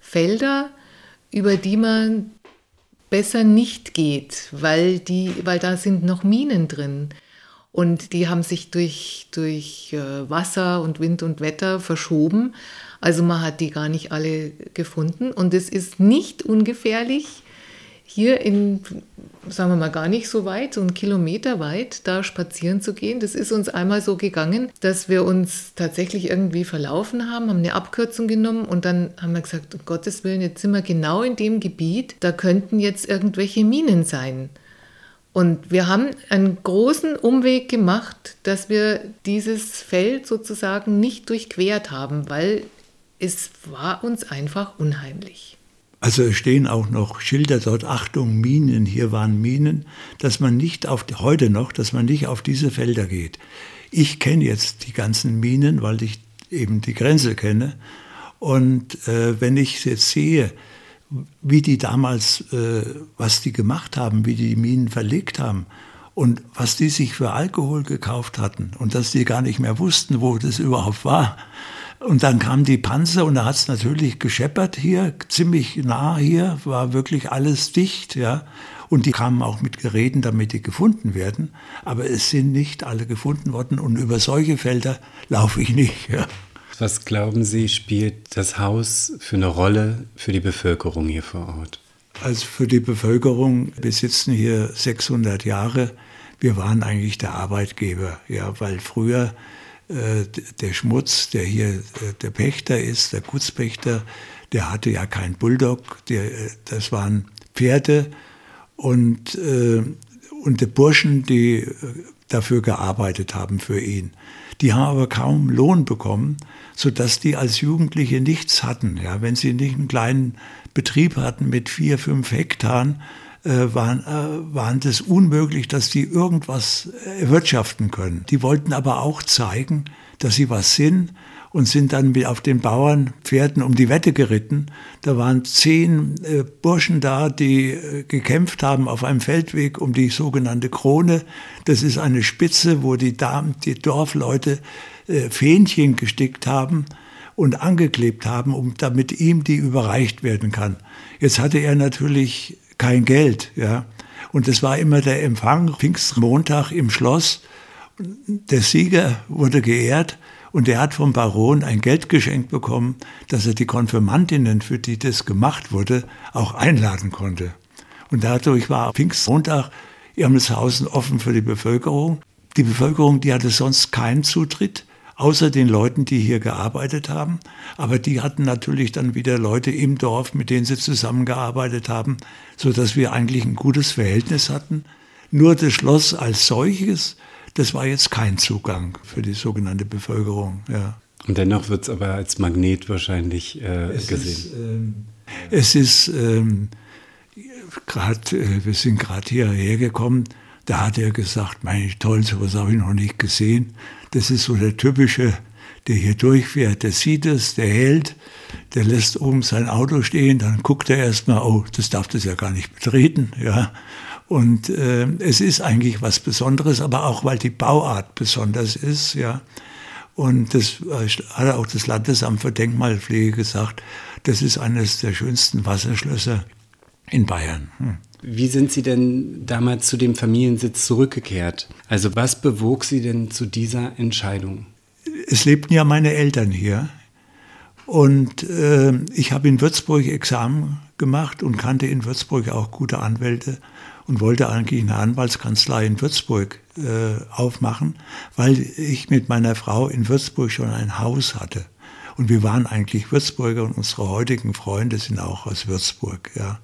Felder, über die man besser nicht geht, weil, die, weil da sind noch Minen drin. Und die haben sich durch, durch äh, Wasser und Wind und Wetter verschoben. Also man hat die gar nicht alle gefunden und es ist nicht ungefährlich, hier in, sagen wir mal, gar nicht so weit, so einen Kilometer weit, da spazieren zu gehen. Das ist uns einmal so gegangen, dass wir uns tatsächlich irgendwie verlaufen haben, haben eine Abkürzung genommen und dann haben wir gesagt, um Gottes Willen, jetzt sind wir genau in dem Gebiet, da könnten jetzt irgendwelche Minen sein. Und wir haben einen großen Umweg gemacht, dass wir dieses Feld sozusagen nicht durchquert haben, weil es war uns einfach unheimlich. Also es stehen auch noch Schilder dort, Achtung, Minen, hier waren Minen, dass man nicht auf, heute noch, dass man nicht auf diese Felder geht. Ich kenne jetzt die ganzen Minen, weil ich eben die Grenze kenne. Und äh, wenn ich jetzt sehe, wie die damals, äh, was die gemacht haben, wie die, die Minen verlegt haben und was die sich für Alkohol gekauft hatten und dass die gar nicht mehr wussten, wo das überhaupt war, und dann kamen die Panzer und da hat es natürlich gescheppert hier, ziemlich nah hier, war wirklich alles dicht, ja. Und die kamen auch mit Geräten, damit die gefunden werden. Aber es sind nicht alle gefunden worden und über solche Felder laufe ich nicht. Ja. Was glauben Sie, spielt das Haus für eine Rolle für die Bevölkerung hier vor Ort? Also für die Bevölkerung, wir sitzen hier 600 Jahre, wir waren eigentlich der Arbeitgeber, ja, weil früher äh, der Schmutz, der hier äh, der Pächter ist, der Gutspächter, der hatte ja keinen Bulldog, der, äh, das waren Pferde und, und die Burschen, die dafür gearbeitet haben für ihn. Die haben aber kaum Lohn bekommen, sodass die als Jugendliche nichts hatten. Ja, wenn sie nicht einen kleinen Betrieb hatten mit vier, fünf Hektaren, äh, waren, äh, waren das unmöglich, dass die irgendwas erwirtschaften können. Die wollten aber auch zeigen, dass sie was sind und sind dann auf den Bauernpferden um die Wette geritten. Da waren zehn äh, Burschen da, die äh, gekämpft haben auf einem Feldweg um die sogenannte Krone. Das ist eine Spitze, wo die Damen, die Dorfleute äh, Fähnchen gestickt haben und angeklebt haben, um damit ihm die überreicht werden kann. Jetzt hatte er natürlich kein Geld. Ja. Und es war immer der Empfang, Pfingstmontag im Schloss. Der Sieger wurde geehrt und er hat vom Baron ein Geldgeschenk bekommen, dass er die Konfirmandinnen, für die das gemacht wurde, auch einladen konnte. Und dadurch war Pfingstmontag Irmelshausen offen für die Bevölkerung. Die Bevölkerung, die hatte sonst keinen Zutritt außer den Leuten, die hier gearbeitet haben. Aber die hatten natürlich dann wieder Leute im Dorf, mit denen sie zusammengearbeitet haben, so dass wir eigentlich ein gutes Verhältnis hatten. Nur das Schloss als solches, das war jetzt kein Zugang für die sogenannte Bevölkerung. Ja. Und dennoch wird es aber als Magnet wahrscheinlich äh, es gesehen. Ist, ähm, es ist ähm, gerade, äh, wir sind gerade hierher gekommen, da hat er gesagt, meine toll, sowas habe ich noch nicht gesehen. Das ist so der typische, der hier durchfährt, der sieht es, der hält, der lässt oben sein Auto stehen, dann guckt er erstmal, oh, das darf das ja gar nicht betreten, ja. Und äh, es ist eigentlich was Besonderes, aber auch weil die Bauart besonders ist, ja. Und das äh, hat auch das Landesamt für Denkmalpflege gesagt, das ist eines der schönsten Wasserschlösser in Bayern. Hm. Wie sind Sie denn damals zu dem Familiensitz zurückgekehrt? Also was bewog Sie denn zu dieser Entscheidung? Es lebten ja meine Eltern hier. Und äh, ich habe in Würzburg Examen gemacht und kannte in Würzburg auch gute Anwälte und wollte eigentlich eine Anwaltskanzlei in Würzburg äh, aufmachen, weil ich mit meiner Frau in Würzburg schon ein Haus hatte. Und wir waren eigentlich Würzburger und unsere heutigen Freunde sind auch aus Würzburg. Ja.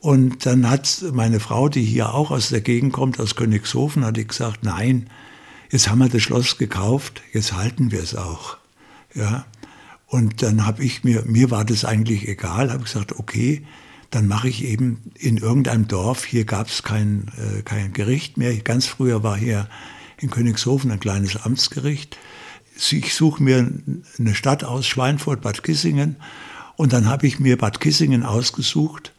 Und dann hat meine Frau, die hier auch aus der Gegend kommt, aus Königshofen, hat gesagt, nein, jetzt haben wir das Schloss gekauft, jetzt halten wir es auch. Ja. Und dann habe ich mir, mir war das eigentlich egal, habe gesagt, okay, dann mache ich eben in irgendeinem Dorf, hier gab es kein, äh, kein Gericht mehr. Ganz früher war hier in Königshofen ein kleines Amtsgericht. Ich suche mir eine Stadt aus, Schweinfurt, Bad Kissingen. Und dann habe ich mir Bad Kissingen ausgesucht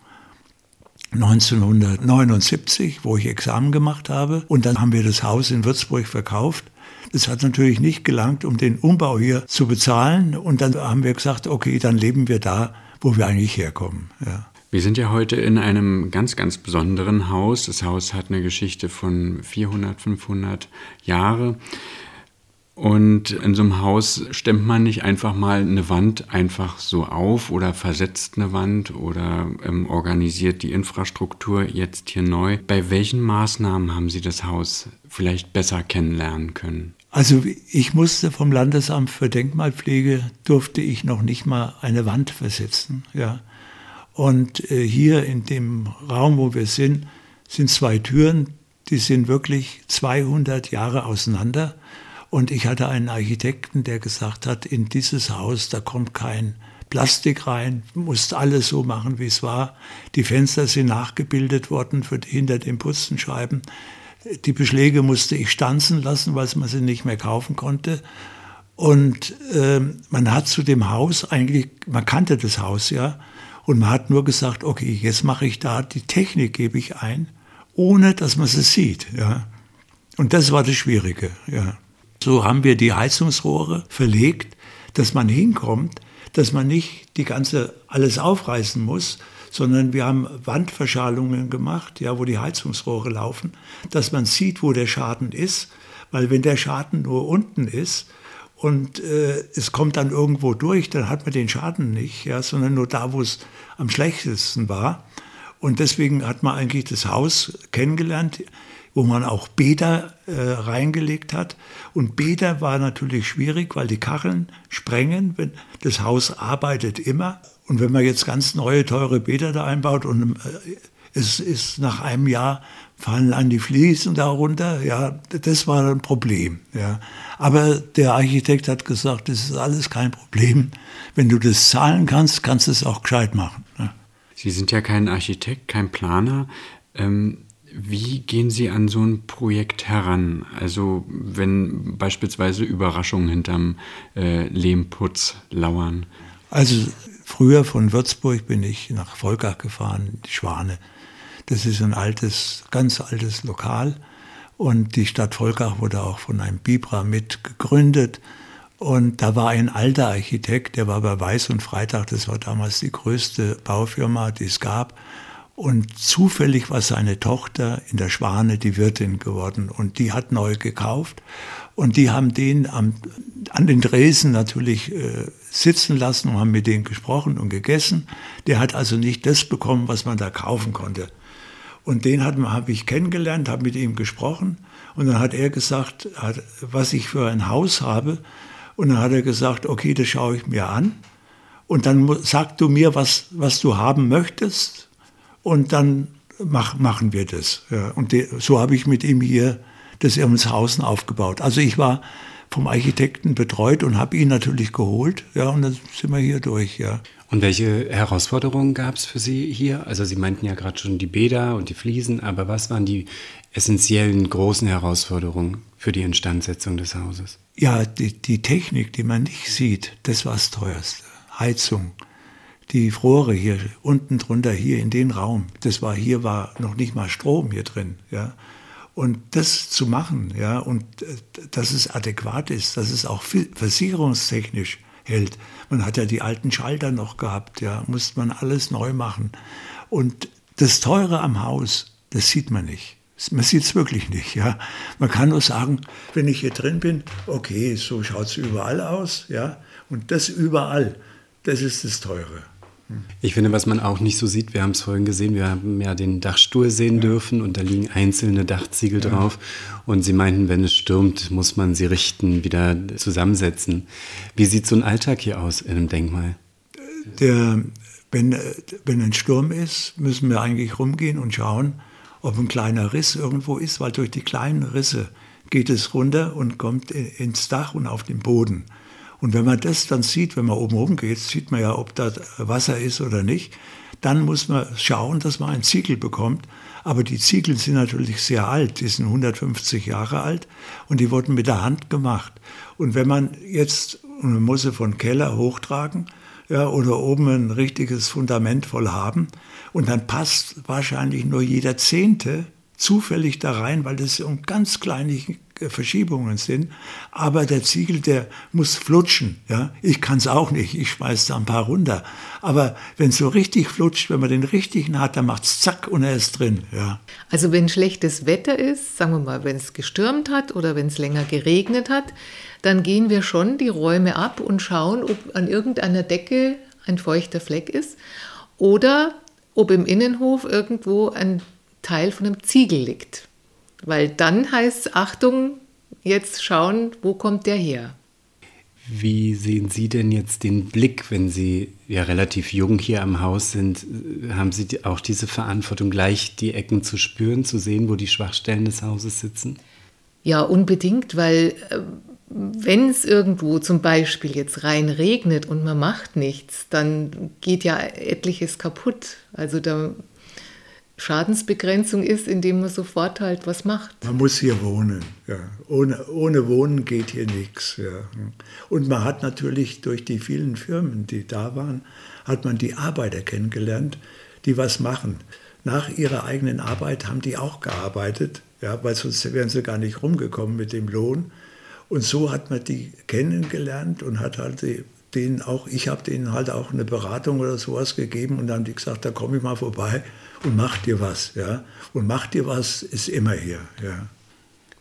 1979, wo ich Examen gemacht habe. Und dann haben wir das Haus in Würzburg verkauft. Das hat natürlich nicht gelangt, um den Umbau hier zu bezahlen. Und dann haben wir gesagt, okay, dann leben wir da, wo wir eigentlich herkommen. Ja. Wir sind ja heute in einem ganz, ganz besonderen Haus. Das Haus hat eine Geschichte von 400, 500 Jahre. Und in so einem Haus stemmt man nicht einfach mal eine Wand einfach so auf oder versetzt eine Wand oder ähm, organisiert die Infrastruktur jetzt hier neu. Bei welchen Maßnahmen haben Sie das Haus vielleicht besser kennenlernen können? Also ich musste vom Landesamt für Denkmalpflege, durfte ich noch nicht mal eine Wand versetzen. Ja. Und äh, hier in dem Raum, wo wir sind, sind zwei Türen, die sind wirklich 200 Jahre auseinander. Und ich hatte einen Architekten, der gesagt hat, in dieses Haus, da kommt kein Plastik rein, musst alles so machen, wie es war. Die Fenster sind nachgebildet worden für hinter den Putzenscheiben. Die Beschläge musste ich stanzen lassen, weil man sie nicht mehr kaufen konnte. Und äh, man hat zu dem Haus eigentlich, man kannte das Haus ja, und man hat nur gesagt, okay, jetzt mache ich da die Technik, gebe ich ein, ohne dass man sie sieht. Ja. Und das war das Schwierige. Ja. So haben wir die Heizungsrohre verlegt, dass man hinkommt, dass man nicht die ganze alles aufreißen muss, sondern wir haben Wandverschalungen gemacht, ja, wo die Heizungsrohre laufen, dass man sieht, wo der Schaden ist, weil wenn der Schaden nur unten ist und äh, es kommt dann irgendwo durch, dann hat man den Schaden nicht, ja, sondern nur da, wo es am schlechtesten war. Und deswegen hat man eigentlich das Haus kennengelernt wo man auch Bäder äh, reingelegt hat. Und Bäder war natürlich schwierig, weil die Kacheln sprengen. Wenn, das Haus arbeitet immer. Und wenn man jetzt ganz neue, teure Bäder da einbaut und äh, es ist nach einem Jahr fallen an die Fliesen darunter, ja, das war ein Problem. Ja. Aber der Architekt hat gesagt, das ist alles kein Problem. Wenn du das zahlen kannst, kannst du es auch gescheit machen. Ja. Sie sind ja kein Architekt, kein Planer. Ähm wie gehen Sie an so ein Projekt heran? Also wenn beispielsweise Überraschungen hinterm äh, Lehmputz lauern? Also früher von Würzburg bin ich nach Volkach gefahren, die Schwane. Das ist ein altes, ganz altes Lokal. Und die Stadt Volkach wurde auch von einem Bibra mit gegründet. Und da war ein alter Architekt, der war bei Weiß und Freitag, das war damals die größte Baufirma, die es gab. Und zufällig war seine Tochter in der Schwane die Wirtin geworden und die hat neu gekauft. Und die haben den am, an den Dresen natürlich äh, sitzen lassen und haben mit denen gesprochen und gegessen. Der hat also nicht das bekommen, was man da kaufen konnte. Und den habe ich kennengelernt, habe mit ihm gesprochen. Und dann hat er gesagt, was ich für ein Haus habe. Und dann hat er gesagt, okay, das schaue ich mir an. Und dann sag du mir, was, was du haben möchtest und dann mach, machen wir das. Ja. Und de, so habe ich mit ihm hier das Irmenshausen aufgebaut. Also ich war vom Architekten betreut und habe ihn natürlich geholt. Ja, und dann sind wir hier durch. Ja. Und welche Herausforderungen gab es für Sie hier? Also Sie meinten ja gerade schon die Bäder und die Fliesen, aber was waren die essentiellen großen Herausforderungen für die Instandsetzung des Hauses? Ja, die, die Technik, die man nicht sieht, das war das teuerste. Heizung, die Rohre hier unten drunter, hier in den Raum, das war hier war noch nicht mal Strom hier drin, ja. Und das zu machen, ja, und äh, dass es adäquat ist, dass es auch versicherungstechnisch hält. Man hat ja die alten Schalter noch gehabt, ja, musste man alles neu machen. Und das Teure am Haus, das sieht man nicht. Man sieht es wirklich nicht. Ja. Man kann nur sagen, wenn ich hier drin bin, okay, so schaut es überall aus. Ja. Und das überall, das ist das Teure. Ich finde, was man auch nicht so sieht, wir haben es vorhin gesehen, wir haben ja den Dachstuhl sehen ja. dürfen und da liegen einzelne Dachziegel ja. drauf. Und Sie meinten, wenn es stürmt, muss man sie richten, wieder zusammensetzen. Wie sieht so ein Alltag hier aus in einem Denkmal? Der, wenn, wenn ein Sturm ist, müssen wir eigentlich rumgehen und schauen, ob ein kleiner Riss irgendwo ist, weil durch die kleinen Risse geht es runter und kommt ins Dach und auf den Boden. Und wenn man das dann sieht, wenn man oben rumgeht, sieht man ja, ob da Wasser ist oder nicht. Dann muss man schauen, dass man einen Ziegel bekommt. Aber die Ziegel sind natürlich sehr alt, die sind 150 Jahre alt und die wurden mit der Hand gemacht. Und wenn man jetzt, man muss sie von Keller hochtragen, ja, oder oben ein richtiges Fundament voll haben, und dann passt wahrscheinlich nur jeder Zehnte zufällig da rein, weil das um ganz kleine Verschiebungen sind. Aber der Ziegel, der muss flutschen. Ja? Ich kann es auch nicht, ich schmeiß da ein paar runter. Aber wenn es so richtig flutscht, wenn man den richtigen hat, dann macht es zack und er ist drin. Ja. Also wenn schlechtes Wetter ist, sagen wir mal, wenn es gestürmt hat oder wenn es länger geregnet hat, dann gehen wir schon die Räume ab und schauen, ob an irgendeiner Decke ein feuchter Fleck ist oder ob im Innenhof irgendwo ein Teil von einem Ziegel liegt. Weil dann heißt es, Achtung, jetzt schauen, wo kommt der her. Wie sehen Sie denn jetzt den Blick, wenn Sie ja relativ jung hier am Haus sind? Haben Sie auch diese Verantwortung, gleich die Ecken zu spüren, zu sehen, wo die Schwachstellen des Hauses sitzen? Ja, unbedingt, weil äh, wenn es irgendwo zum Beispiel jetzt rein regnet und man macht nichts, dann geht ja etliches kaputt. Also da Schadensbegrenzung ist, indem man sofort halt was macht. Man muss hier wohnen. Ja. Ohne, ohne Wohnen geht hier nichts. Ja. Und man hat natürlich durch die vielen Firmen, die da waren, hat man die Arbeiter kennengelernt, die was machen. Nach ihrer eigenen Arbeit haben die auch gearbeitet, ja, weil sonst wären sie gar nicht rumgekommen mit dem Lohn. Und so hat man die kennengelernt und hat halt denen auch, ich habe denen halt auch eine Beratung oder sowas gegeben und dann haben die gesagt, da komme ich mal vorbei und mach dir was. Ja? Und mach dir was ist immer hier. Ja.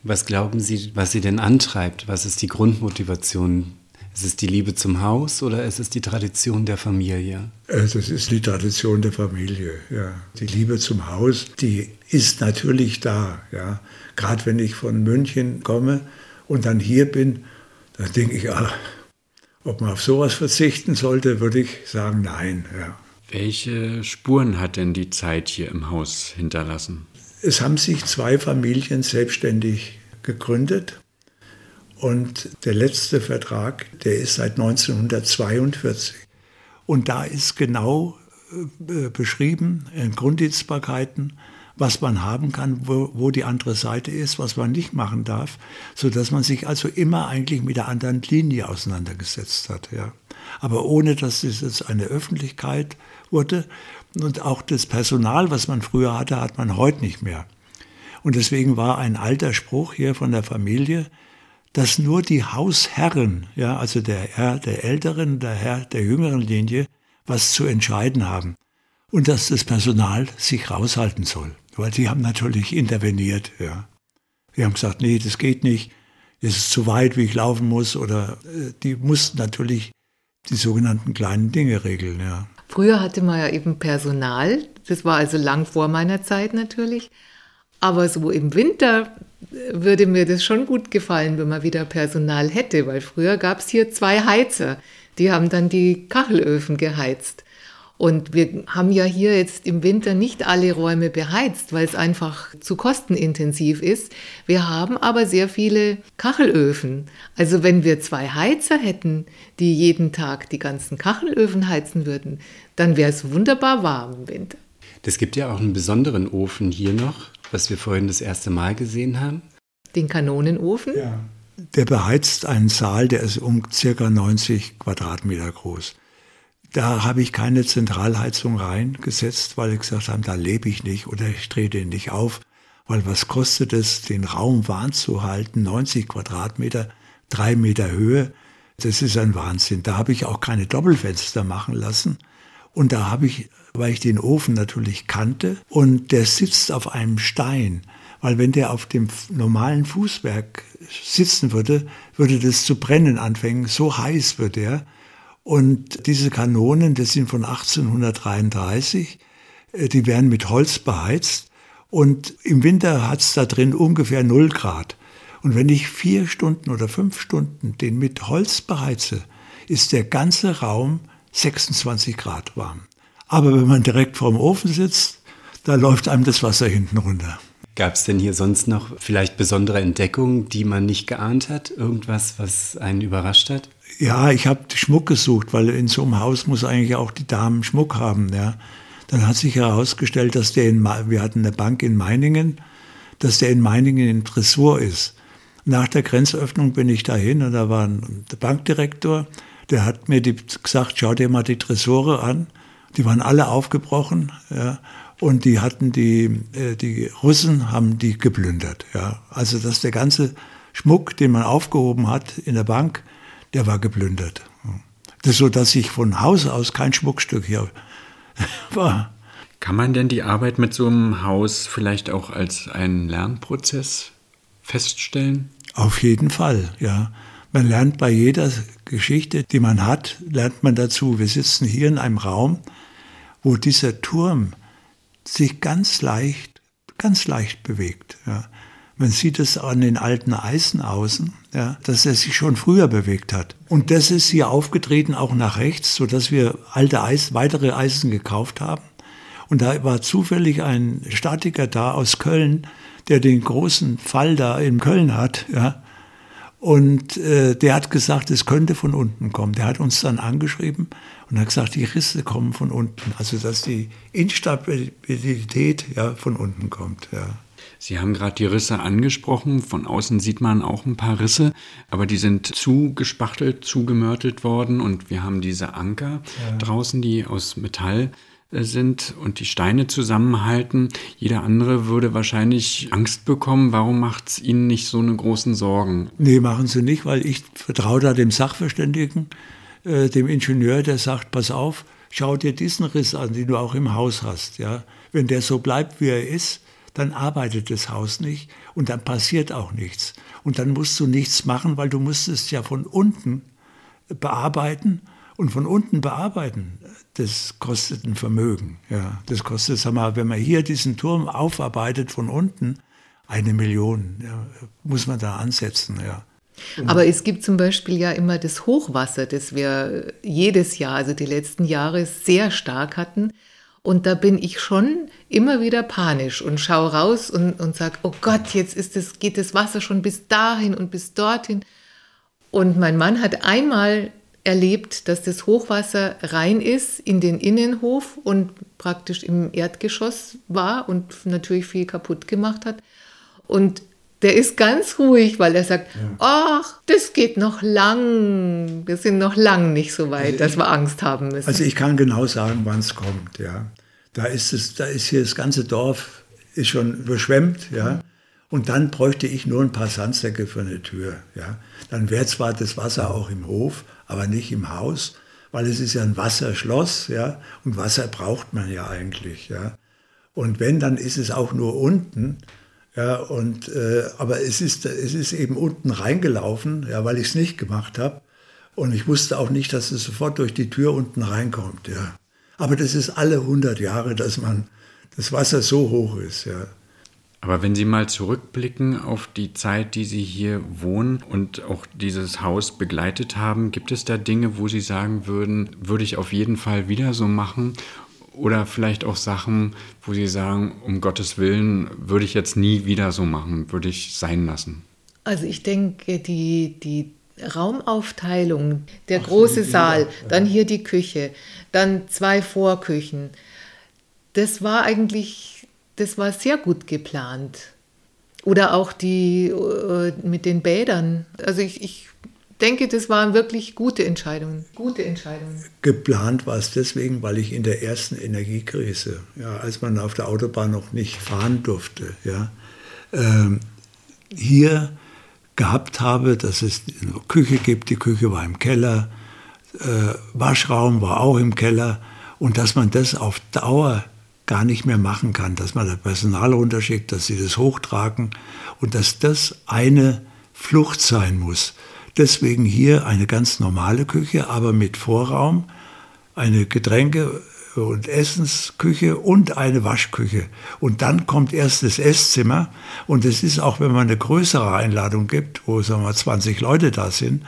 Was glauben Sie, was Sie denn antreibt? Was ist die Grundmotivation? Ist es die Liebe zum Haus oder ist es die Tradition der Familie? Das ist die Tradition der Familie, ja. Die Liebe zum Haus, die ist natürlich da, ja. Gerade wenn ich von München komme und dann hier bin, dann denke ich, ach, ob man auf sowas verzichten sollte, würde ich sagen, nein, ja. Welche Spuren hat denn die Zeit hier im Haus hinterlassen? Es haben sich zwei Familien selbstständig gegründet. Und der letzte Vertrag, der ist seit 1942. Und da ist genau äh, beschrieben in Grunddienstbarkeiten, was man haben kann, wo, wo, die andere Seite ist, was man nicht machen darf, so dass man sich also immer eigentlich mit der anderen Linie auseinandergesetzt hat. Ja. Aber ohne, dass es jetzt eine Öffentlichkeit wurde. Und auch das Personal, was man früher hatte, hat man heute nicht mehr. Und deswegen war ein alter Spruch hier von der Familie, dass nur die Hausherren, ja, also der Herr der älteren, der Herr der jüngeren Linie, was zu entscheiden haben. Und dass das Personal sich raushalten soll. Weil die haben natürlich interveniert, ja. Die haben gesagt, nee, das geht nicht, es ist zu weit, wie ich laufen muss. Oder äh, die mussten natürlich die sogenannten kleinen Dinge regeln, ja. Früher hatte man ja eben Personal, das war also lang vor meiner Zeit natürlich. Aber so im Winter würde mir das schon gut gefallen, wenn man wieder Personal hätte, weil früher gab es hier zwei Heizer, die haben dann die Kachelöfen geheizt. Und wir haben ja hier jetzt im Winter nicht alle Räume beheizt, weil es einfach zu kostenintensiv ist. Wir haben aber sehr viele Kachelöfen. Also wenn wir zwei Heizer hätten, die jeden Tag die ganzen Kachelöfen heizen würden, dann wäre es wunderbar warm im Winter. Es gibt ja auch einen besonderen Ofen hier noch, was wir vorhin das erste Mal gesehen haben. Den Kanonenofen? Ja. Der beheizt einen Saal, der ist um circa 90 Quadratmeter groß. Da habe ich keine Zentralheizung reingesetzt, weil ich gesagt habe, da lebe ich nicht oder ich drehe den nicht auf. Weil was kostet es, den Raum warm zu halten? 90 Quadratmeter, drei Meter Höhe. Das ist ein Wahnsinn. Da habe ich auch keine Doppelfenster machen lassen. Und da habe ich, weil ich den Ofen natürlich kannte, und der sitzt auf einem Stein. Weil wenn der auf dem normalen Fußwerk sitzen würde, würde das zu brennen anfangen. So heiß wird er. Und diese Kanonen, das sind von 1833, äh, die werden mit Holz beheizt und im Winter hat es da drin ungefähr 0 Grad. Und wenn ich vier Stunden oder fünf Stunden den mit Holz beheize, ist der ganze Raum 26 Grad warm. Aber wenn man direkt vorm Ofen sitzt, da läuft einem das Wasser hinten runter. Gab es denn hier sonst noch vielleicht besondere Entdeckungen, die man nicht geahnt hat? Irgendwas, was einen überrascht hat? Ja, ich habe Schmuck gesucht, weil in so einem Haus muss eigentlich auch die Damen Schmuck haben. Ja. Dann hat sich herausgestellt, dass der in, wir hatten eine Bank in Meiningen, dass der in Meiningen in Tresur ist. Nach der Grenzöffnung bin ich dahin und da war ein Bankdirektor, der hat mir die, gesagt, schau dir mal die Tresore an. Die waren alle aufgebrochen. Ja. und die hatten die, äh, die Russen haben die geplündert. Ja. Also dass der ganze Schmuck, den man aufgehoben hat in der Bank, der war geplündert. Das ist so, dass ich von Haus aus kein Schmuckstück hier war. Kann man denn die Arbeit mit so einem Haus vielleicht auch als einen Lernprozess feststellen? Auf jeden Fall, ja. Man lernt bei jeder Geschichte, die man hat, lernt man dazu. Wir sitzen hier in einem Raum, wo dieser Turm sich ganz leicht, ganz leicht bewegt. Ja. Man sieht es an den alten Eisenaußen, ja, dass er sich schon früher bewegt hat. Und das ist hier aufgetreten auch nach rechts, sodass wir alte Eis, weitere Eisen gekauft haben. Und da war zufällig ein Statiker da aus Köln, der den großen Fall da in Köln hat, ja. Und äh, der hat gesagt, es könnte von unten kommen. Der hat uns dann angeschrieben und hat gesagt, die Risse kommen von unten. Also dass die Instabilität ja, von unten kommt. Ja. Sie haben gerade die Risse angesprochen. Von außen sieht man auch ein paar Risse, aber die sind zugespachtelt, zugemörtelt worden und wir haben diese Anker ja. draußen, die aus Metall äh, sind und die Steine zusammenhalten. Jeder andere würde wahrscheinlich Angst bekommen. Warum macht es Ihnen nicht so eine großen Sorgen? Nee, machen Sie nicht, weil ich vertraue da dem Sachverständigen, äh, dem Ingenieur, der sagt, pass auf, schau dir diesen Riss an, den du auch im Haus hast. Ja? Wenn der so bleibt, wie er ist, dann arbeitet das Haus nicht und dann passiert auch nichts. Und dann musst du nichts machen, weil du musst es ja von unten bearbeiten und von unten bearbeiten, das kostet ein Vermögen. Ja, das kostet, sag mal, wenn man hier diesen Turm aufarbeitet von unten, eine Million ja, muss man da ansetzen. Ja. Aber es gibt zum Beispiel ja immer das Hochwasser, das wir jedes Jahr, also die letzten Jahre, sehr stark hatten. Und da bin ich schon immer wieder panisch und schaue raus und, und sage, oh Gott, jetzt ist das, geht das Wasser schon bis dahin und bis dorthin. Und mein Mann hat einmal erlebt, dass das Hochwasser rein ist in den Innenhof und praktisch im Erdgeschoss war und natürlich viel kaputt gemacht hat. Und der ist ganz ruhig, weil er sagt, ach, das geht noch lang. Wir sind noch lang nicht so weit, also dass ich, wir Angst haben müssen. Also ich kann genau sagen, wann es kommt, ja. Da ist es, da ist hier das ganze Dorf ist schon überschwemmt, ja. Und dann bräuchte ich nur ein paar Sandsäcke für eine Tür, ja. Dann wäre zwar das Wasser auch im Hof, aber nicht im Haus, weil es ist ja ein Wasserschloss, ja, und Wasser braucht man ja eigentlich, ja. Und wenn, dann ist es auch nur unten, ja, und, äh, aber es ist, es ist eben unten reingelaufen, ja, weil ich es nicht gemacht habe. Und ich wusste auch nicht, dass es sofort durch die Tür unten reinkommt, ja. Aber das ist alle 100 Jahre, dass man, das Wasser so hoch ist, ja. Aber wenn Sie mal zurückblicken auf die Zeit, die Sie hier wohnen und auch dieses Haus begleitet haben, gibt es da Dinge, wo Sie sagen würden, würde ich auf jeden Fall wieder so machen? Oder vielleicht auch Sachen, wo Sie sagen, um Gottes Willen würde ich jetzt nie wieder so machen, würde ich sein lassen? Also ich denke, die, die Raumaufteilung, der Ach, große Saal, ja. dann hier die Küche, dann zwei Vorküchen, das war eigentlich das war sehr gut geplant. Oder auch die äh, mit den Bädern. Also ich, ich denke, das waren wirklich gute Entscheidungen. Gute Entscheidungen. Geplant war es deswegen, weil ich in der ersten Energiekrise, ja, als man auf der Autobahn noch nicht fahren durfte, ja, ähm, hier gehabt habe, dass es eine Küche gibt. Die Küche war im Keller, äh, Waschraum war auch im Keller und dass man das auf Dauer gar nicht mehr machen kann, dass man das Personal runterschickt, dass sie das hochtragen und dass das eine Flucht sein muss. Deswegen hier eine ganz normale Küche, aber mit Vorraum, eine Getränke- und Essensküche und eine Waschküche. Und dann kommt erst das Esszimmer. Und es ist auch, wenn man eine größere Einladung gibt, wo sagen wir 20 Leute da sind,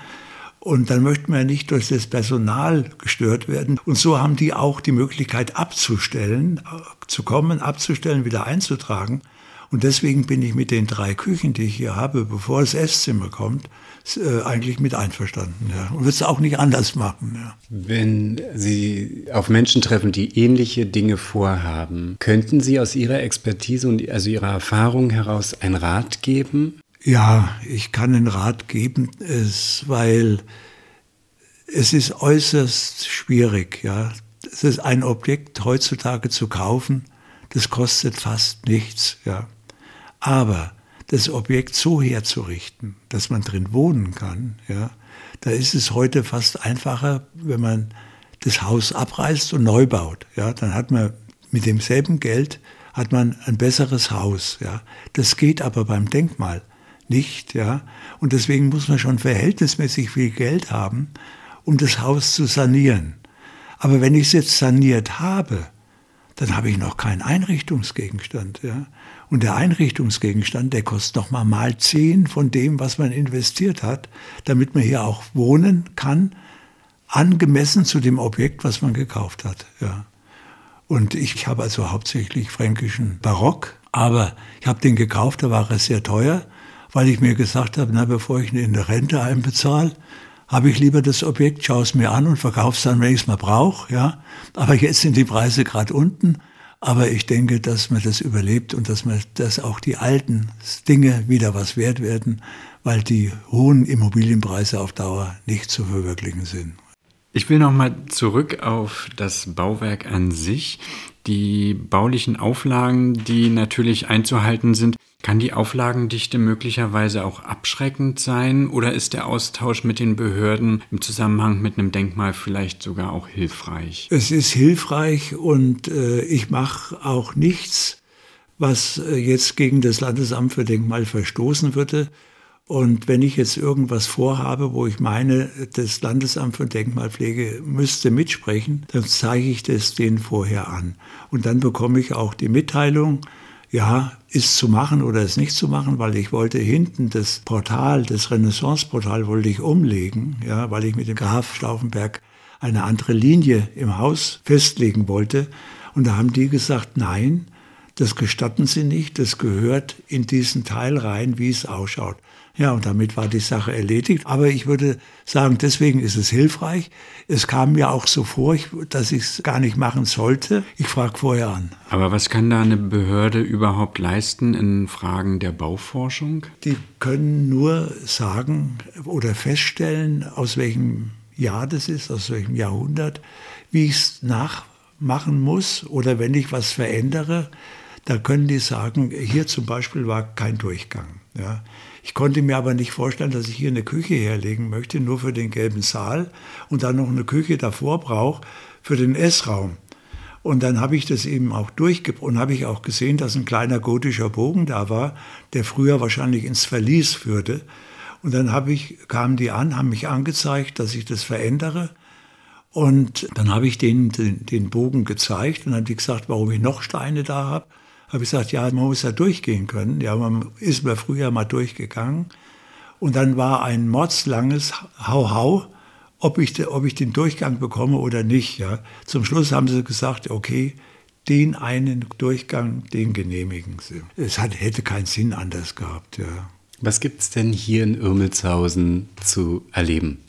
und dann möchten wir nicht durch das Personal gestört werden. Und so haben die auch die Möglichkeit abzustellen, zu kommen, abzustellen, wieder einzutragen. Und deswegen bin ich mit den drei Küchen, die ich hier habe, bevor das Esszimmer kommt, äh, eigentlich mit einverstanden. Ja. Und würde es auch nicht anders machen. Ja. Wenn Sie auf Menschen treffen, die ähnliche Dinge vorhaben, könnten Sie aus Ihrer Expertise und also Ihrer Erfahrung heraus einen Rat geben? Ja, ich kann einen Rat geben, es, weil es ist äußerst schwierig. Ja. Es ist ein Objekt heutzutage zu kaufen, Das kostet fast nichts, ja. Aber das Objekt so herzurichten, dass man drin wohnen kann, ja, da ist es heute fast einfacher, wenn man das Haus abreißt und neu baut. Ja, dann hat man mit demselben Geld hat man ein besseres Haus. Ja, das geht aber beim Denkmal nicht. Ja, und deswegen muss man schon verhältnismäßig viel Geld haben, um das Haus zu sanieren. Aber wenn ich es jetzt saniert habe, dann habe ich noch keinen Einrichtungsgegenstand. Ja? Und der Einrichtungsgegenstand, der kostet noch mal mal zehn von dem, was man investiert hat, damit man hier auch wohnen kann, angemessen zu dem Objekt, was man gekauft hat. Ja. Und ich habe also hauptsächlich fränkischen Barock, aber ich habe den gekauft, da war er sehr teuer, weil ich mir gesagt habe, na, bevor ich ihn in der Rente einbezahle, habe ich lieber das Objekt, schaue es mir an und verkaufe es dann, wenn ich es mal brauche. Ja. Aber jetzt sind die Preise gerade unten. Aber ich denke, dass man das überlebt und dass man, dass auch die alten Dinge wieder was wert werden, weil die hohen Immobilienpreise auf Dauer nicht zu verwirklichen sind. Ich will nochmal zurück auf das Bauwerk an sich. Die baulichen Auflagen, die natürlich einzuhalten sind, kann die Auflagendichte möglicherweise auch abschreckend sein oder ist der Austausch mit den Behörden im Zusammenhang mit einem Denkmal vielleicht sogar auch hilfreich? Es ist hilfreich und äh, ich mache auch nichts, was äh, jetzt gegen das Landesamt für Denkmal verstoßen würde. Und wenn ich jetzt irgendwas vorhabe, wo ich meine, das Landesamt für Denkmalpflege müsste mitsprechen, dann zeige ich das denen vorher an. Und dann bekomme ich auch die Mitteilung, ja, ist zu machen oder ist nicht zu machen, weil ich wollte hinten das Portal, das Renaissance-Portal wollte ich umlegen, ja, weil ich mit dem Graf Stauffenberg eine andere Linie im Haus festlegen wollte. Und da haben die gesagt, nein, das gestatten sie nicht, das gehört in diesen Teil rein, wie es ausschaut. Ja, und damit war die Sache erledigt. Aber ich würde sagen, deswegen ist es hilfreich. Es kam mir auch so vor, dass ich es gar nicht machen sollte. Ich frage vorher an. Aber was kann da eine Behörde überhaupt leisten in Fragen der Bauforschung? Die können nur sagen oder feststellen, aus welchem Jahr das ist, aus welchem Jahrhundert, wie ich es nachmachen muss oder wenn ich was verändere, da können die sagen, hier zum Beispiel war kein Durchgang. Ja. Ich konnte mir aber nicht vorstellen, dass ich hier eine Küche herlegen möchte, nur für den gelben Saal und dann noch eine Küche davor brauche für den Essraum. Und dann habe ich das eben auch durchgebracht und habe ich auch gesehen, dass ein kleiner gotischer Bogen da war, der früher wahrscheinlich ins Verlies führte. Und dann habe ich, kamen die an, haben mich angezeigt, dass ich das verändere. Und dann habe ich denen den, den Bogen gezeigt und dann haben die gesagt, warum ich noch Steine da habe habe ich gesagt, ja, man muss ja durchgehen können. Ja, man ist mir früher mal durchgegangen. Und dann war ein mordslanges Hau-Hau, ob ich, ob ich den Durchgang bekomme oder nicht. Ja. Zum Schluss haben sie gesagt, okay, den einen Durchgang, den genehmigen sie. Es hat, hätte keinen Sinn anders gehabt. Ja. Was gibt es denn hier in Irmelshausen zu erleben?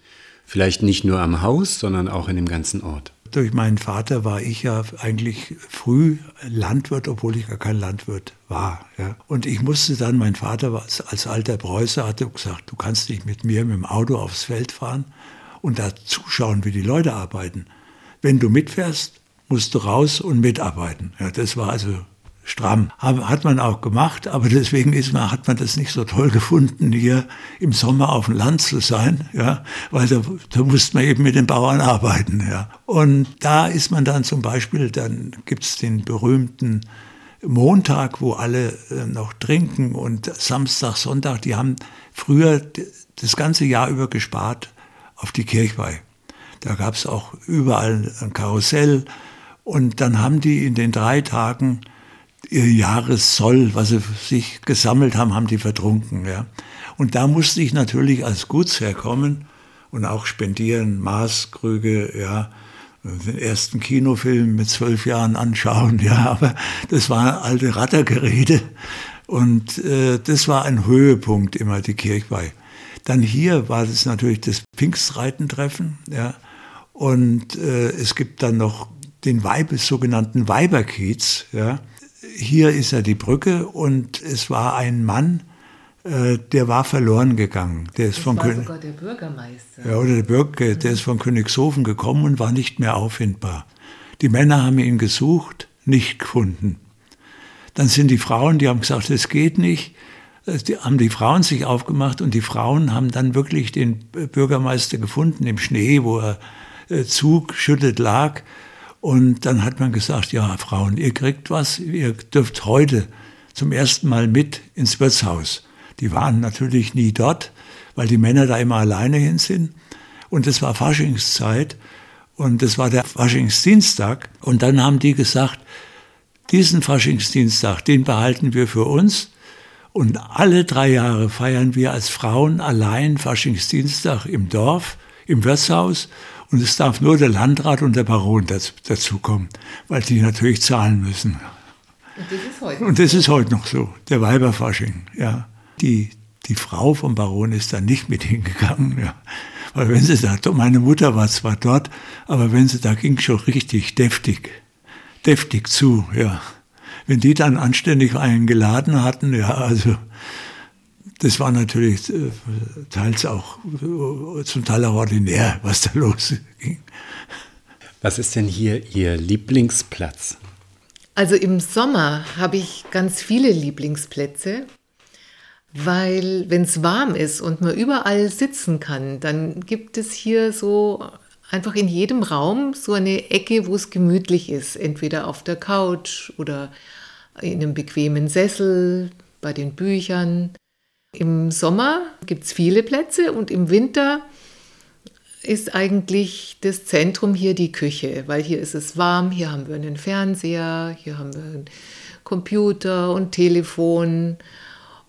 Vielleicht nicht nur am Haus, sondern auch in dem ganzen Ort. Durch meinen Vater war ich ja eigentlich früh Landwirt, obwohl ich gar kein Landwirt war. Ja. Und ich musste dann, mein Vater war als alter Preußer, hatte gesagt, du kannst nicht mit mir mit dem Auto aufs Feld fahren und da zuschauen, wie die Leute arbeiten. Wenn du mitfährst, musst du raus und mitarbeiten. Ja, das war also stramm. Hat man auch gemacht, aber deswegen ist man, hat man das nicht so toll gefunden, hier im Sommer auf dem Land zu sein, ja, weil da, da musste man eben mit den Bauern arbeiten, ja. Und da ist man dann zum Beispiel, dann gibt's den berühmten Montag, wo alle äh, noch trinken und Samstag, Sonntag, die haben früher das ganze Jahr über gespart auf die Kirchweih. Da gab's auch überall ein Karussell und dann haben die in den drei Tagen ihr Jahressoll, was sie sich gesammelt haben, haben die vertrunken. Ja. Und da musste ich natürlich als Gutsherr kommen und auch spendieren, Maßkrüge, ja, den ersten Kinofilm mit zwölf Jahren anschauen, ja, aber das war alte Rattergerede und äh, das war ein Höhepunkt immer, die Kirchweih. Dann hier war das natürlich das Pfingstreitentreffen, ja, und äh, es gibt dann noch den Weibes, sogenannten Weiberkiez, ja, hier ist ja die Brücke und es war ein Mann, äh, der war verloren gegangen. Der ist das von war König, sogar der Bürgermeister. Ja, oder der Bürger, der ist von Königshofen gekommen und war nicht mehr auffindbar. Die Männer haben ihn gesucht, nicht gefunden. Dann sind die Frauen, die haben gesagt, das geht nicht. Äh, die, haben die Frauen sich aufgemacht und die Frauen haben dann wirklich den Bürgermeister gefunden im Schnee, wo er äh, zugeschüttet lag. Und dann hat man gesagt, ja, Frauen, ihr kriegt was, ihr dürft heute zum ersten Mal mit ins Wirtshaus. Die waren natürlich nie dort, weil die Männer da immer alleine hin sind. Und es war Faschingszeit und das war der Faschingsdienstag. Und dann haben die gesagt, diesen Faschingsdienstag, den behalten wir für uns. Und alle drei Jahre feiern wir als Frauen allein Faschingsdienstag im Dorf, im Wirtshaus. Und es darf nur der Landrat und der Baron dazukommen, weil die natürlich zahlen müssen. Und das ist heute, und das ist heute noch so, der Weiberfasching. Ja. Die, die Frau vom Baron ist da nicht mit hingegangen. Ja. Weil wenn sie da, meine Mutter war zwar dort, aber wenn sie da ging schon richtig deftig, deftig zu, ja. Wenn die dann anständig einen geladen hatten, ja, also das war natürlich äh, teils auch äh, zum Teil auch ordinär, was da losging. Was ist denn hier Ihr Lieblingsplatz? Also im Sommer habe ich ganz viele Lieblingsplätze. Weil wenn es warm ist und man überall sitzen kann, dann gibt es hier so einfach in jedem Raum so eine Ecke, wo es gemütlich ist. Entweder auf der Couch oder in einem bequemen Sessel, bei den Büchern. Im Sommer gibt es viele Plätze und im Winter ist eigentlich das Zentrum hier die Küche, weil hier ist es warm, hier haben wir einen Fernseher, hier haben wir einen Computer und Telefon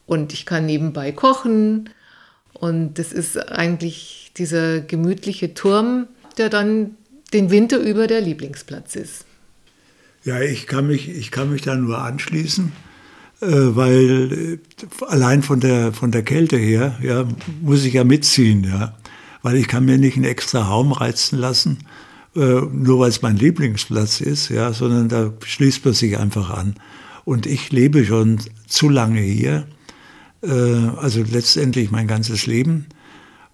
und ich kann nebenbei kochen. Und das ist eigentlich dieser gemütliche Turm, der dann den Winter über der Lieblingsplatz ist. Ja, ich kann mich, ich kann mich da nur anschließen, weil äh, allein von der, von der Kälte her ja, muss ich ja mitziehen, ja, weil ich kann mir nicht einen extra Raum reizen lassen, äh, nur weil es mein Lieblingsplatz ist, ja, sondern da schließt man sich einfach an. Und ich lebe schon zu lange hier äh, also letztendlich mein ganzes Leben.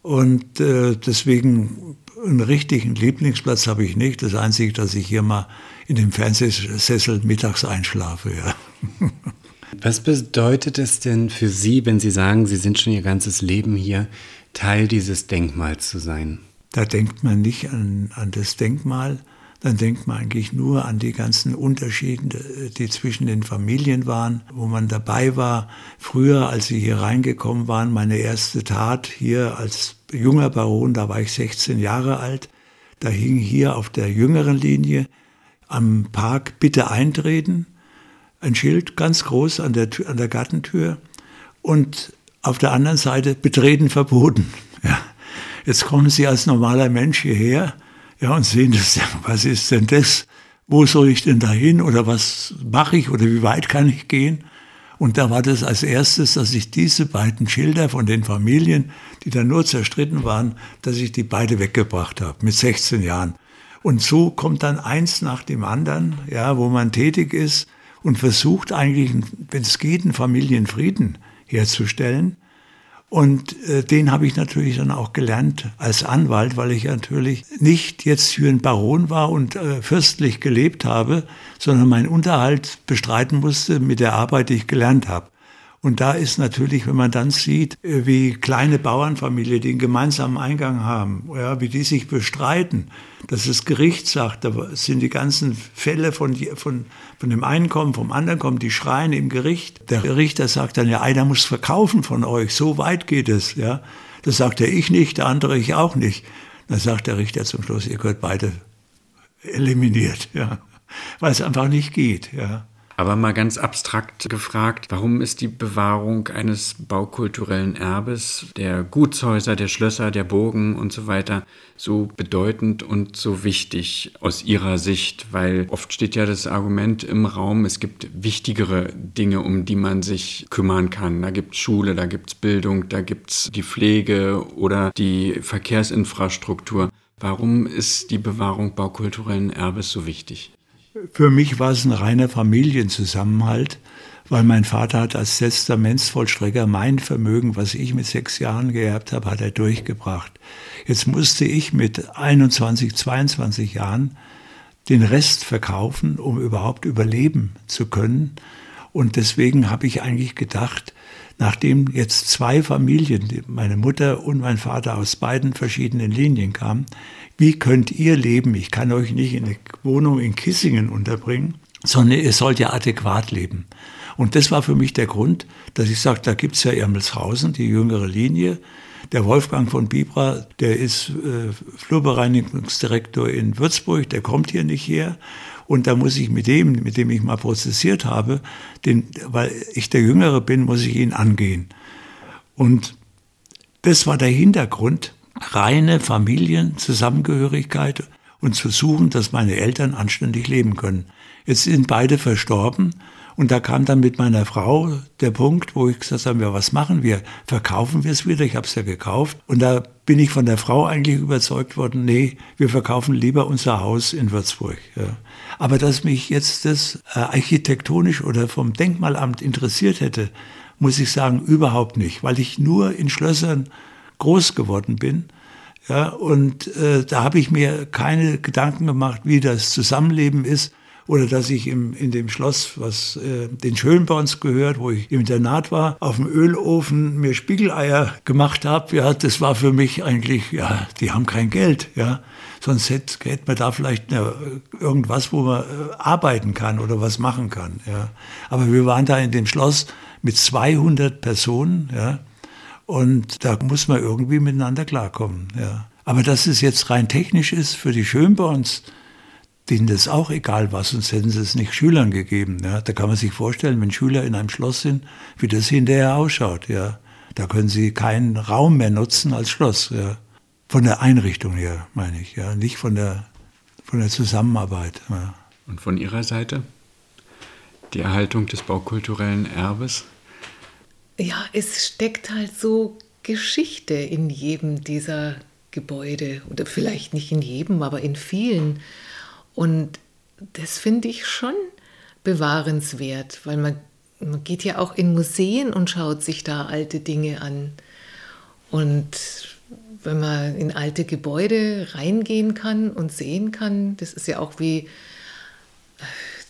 Und äh, deswegen einen richtigen Lieblingsplatz habe ich nicht. Das Einzige, dass ich hier mal in dem Fernsehsessel mittags einschlafe. Ja. Was bedeutet es denn für Sie, wenn Sie sagen, Sie sind schon Ihr ganzes Leben hier, Teil dieses Denkmals zu sein? Da denkt man nicht an, an das Denkmal, dann denkt man eigentlich nur an die ganzen Unterschiede, die zwischen den Familien waren, wo man dabei war. Früher, als sie hier reingekommen waren, meine erste Tat hier als junger Baron, da war ich 16 Jahre alt, da hing hier auf der jüngeren Linie am Park Bitte eintreten, ein Schild ganz groß an der, an der Gartentür und auf der anderen Seite Betreten verboten. Ja. Jetzt kommen Sie als normaler Mensch hierher ja, und sehen das, was ist denn das? Wo soll ich denn da hin? Oder was mache ich? Oder wie weit kann ich gehen? Und da war das als erstes, dass ich diese beiden Schilder von den Familien, die dann nur zerstritten waren, dass ich die beide weggebracht habe, mit 16 Jahren. Und so kommt dann eins nach dem anderen, ja, wo man tätig ist und versucht eigentlich, wenn es geht, einen Familienfrieden herzustellen. Und äh, den habe ich natürlich dann auch gelernt als Anwalt, weil ich natürlich nicht jetzt für einen Baron war und äh, fürstlich gelebt habe, sondern meinen Unterhalt bestreiten musste mit der Arbeit, die ich gelernt habe. Und da ist natürlich, wenn man dann sieht, äh, wie kleine Bauernfamilien, die einen gemeinsamen Eingang haben, ja, wie die sich bestreiten, dass das Gericht sagt, da sind die ganzen Fälle von, von, von dem einen kommen, vom anderen kommen, die schreien im Gericht. Der Richter sagt dann, ja, einer muss verkaufen von euch, so weit geht es. Ja. Das sagt er ich nicht, der andere ich auch nicht. Dann sagt der Richter zum Schluss, ihr gehört beide eliminiert, ja. weil es einfach nicht geht. Ja. Aber mal ganz abstrakt gefragt, warum ist die Bewahrung eines baukulturellen Erbes, der Gutshäuser, der Schlösser, der Burgen und so weiter, so bedeutend und so wichtig aus Ihrer Sicht? Weil oft steht ja das Argument im Raum, es gibt wichtigere Dinge, um die man sich kümmern kann. Da gibt es Schule, da gibt es Bildung, da gibt es die Pflege oder die Verkehrsinfrastruktur. Warum ist die Bewahrung baukulturellen Erbes so wichtig? Für mich war es ein reiner Familienzusammenhalt, weil mein Vater hat als Testamentsvollstrecker mein Vermögen, was ich mit sechs Jahren geerbt habe, hat er durchgebracht. Jetzt musste ich mit 21, 22 Jahren den Rest verkaufen, um überhaupt überleben zu können. Und deswegen habe ich eigentlich gedacht, nachdem jetzt zwei Familien, meine Mutter und mein Vater aus beiden verschiedenen Linien kamen, wie könnt ihr leben? Ich kann euch nicht in eine Wohnung in Kissingen unterbringen, sondern ihr sollt ja adäquat leben. Und das war für mich der Grund, dass ich sage, da gibt's ja Ermelshausen, die jüngere Linie. Der Wolfgang von Bibra, der ist äh, Flurbereinigungsdirektor in Würzburg, der kommt hier nicht her. Und da muss ich mit dem, mit dem ich mal prozessiert habe, den, weil ich der Jüngere bin, muss ich ihn angehen. Und das war der Hintergrund, reine Familienzusammengehörigkeit und zu suchen, dass meine Eltern anständig leben können. Jetzt sind beide verstorben und da kam dann mit meiner Frau der Punkt, wo ich gesagt habe, was machen wir? Verkaufen wir es wieder? Ich habe es ja gekauft. Und da bin ich von der Frau eigentlich überzeugt worden, nee, wir verkaufen lieber unser Haus in Würzburg. Ja. Aber dass mich jetzt das äh, architektonisch oder vom Denkmalamt interessiert hätte, muss ich sagen, überhaupt nicht, weil ich nur in Schlössern groß geworden bin. Ja, und äh, da habe ich mir keine Gedanken gemacht, wie das Zusammenleben ist oder dass ich im, in dem Schloss, was äh, den Schönborns gehört, wo ich im Internat war, auf dem Ölofen mir Spiegeleier gemacht habe. Ja, das war für mich eigentlich, ja, die haben kein Geld, ja. Sonst hätte, hätte man da vielleicht eine, irgendwas, wo man äh, arbeiten kann oder was machen kann, ja. Aber wir waren da in dem Schloss mit 200 Personen, ja. Und da muss man irgendwie miteinander klarkommen, ja. Aber dass es jetzt rein technisch ist für die Schönborns, denen das auch egal war, sonst hätten sie es nicht Schülern gegeben. Ja. Da kann man sich vorstellen, wenn Schüler in einem Schloss sind, wie das hinterher ausschaut. Ja. Da können sie keinen Raum mehr nutzen als Schloss. Ja. Von der Einrichtung her, meine ich, ja. nicht von der, von der Zusammenarbeit. Ja. Und von Ihrer Seite? Die Erhaltung des baukulturellen Erbes? Ja, es steckt halt so Geschichte in jedem dieser Gebäude. Oder vielleicht nicht in jedem, aber in vielen. Und das finde ich schon bewahrenswert, weil man, man geht ja auch in Museen und schaut sich da alte Dinge an. Und wenn man in alte Gebäude reingehen kann und sehen kann, das ist ja auch wie,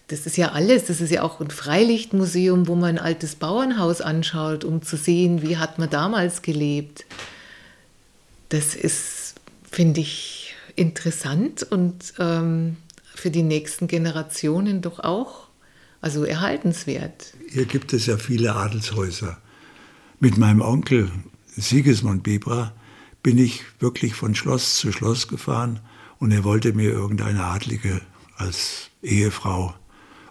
das ist ja alles, das ist ja auch ein Freilichtmuseum, wo man ein altes Bauernhaus anschaut, um zu sehen, wie hat man damals gelebt. Das ist, finde ich, interessant und ähm, für die nächsten Generationen doch auch also erhaltenswert. Hier gibt es ja viele Adelshäuser. Mit meinem Onkel Sigismund Bibra bin ich wirklich von Schloss zu Schloss gefahren und er wollte mir irgendeine Adlige als Ehefrau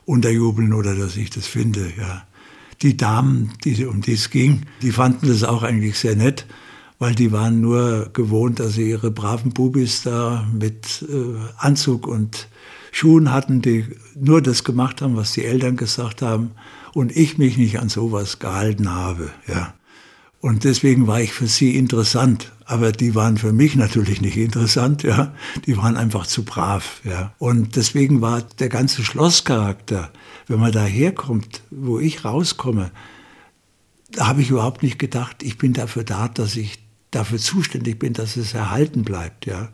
unterjubeln oder dass ich das finde. Ja. Die Damen, die, um die es ging, die fanden das auch eigentlich sehr nett, weil die waren nur gewohnt, dass sie ihre braven Bubis da mit äh, Anzug und Schuhen hatten, die nur das gemacht haben, was die Eltern gesagt haben und ich mich nicht an sowas gehalten habe, ja. Und deswegen war ich für sie interessant. Aber die waren für mich natürlich nicht interessant, ja. Die waren einfach zu brav, ja. Und deswegen war der ganze Schlosscharakter, wenn man da herkommt, wo ich rauskomme, da habe ich überhaupt nicht gedacht, ich bin dafür da, dass ich dafür zuständig bin, dass es erhalten bleibt, ja.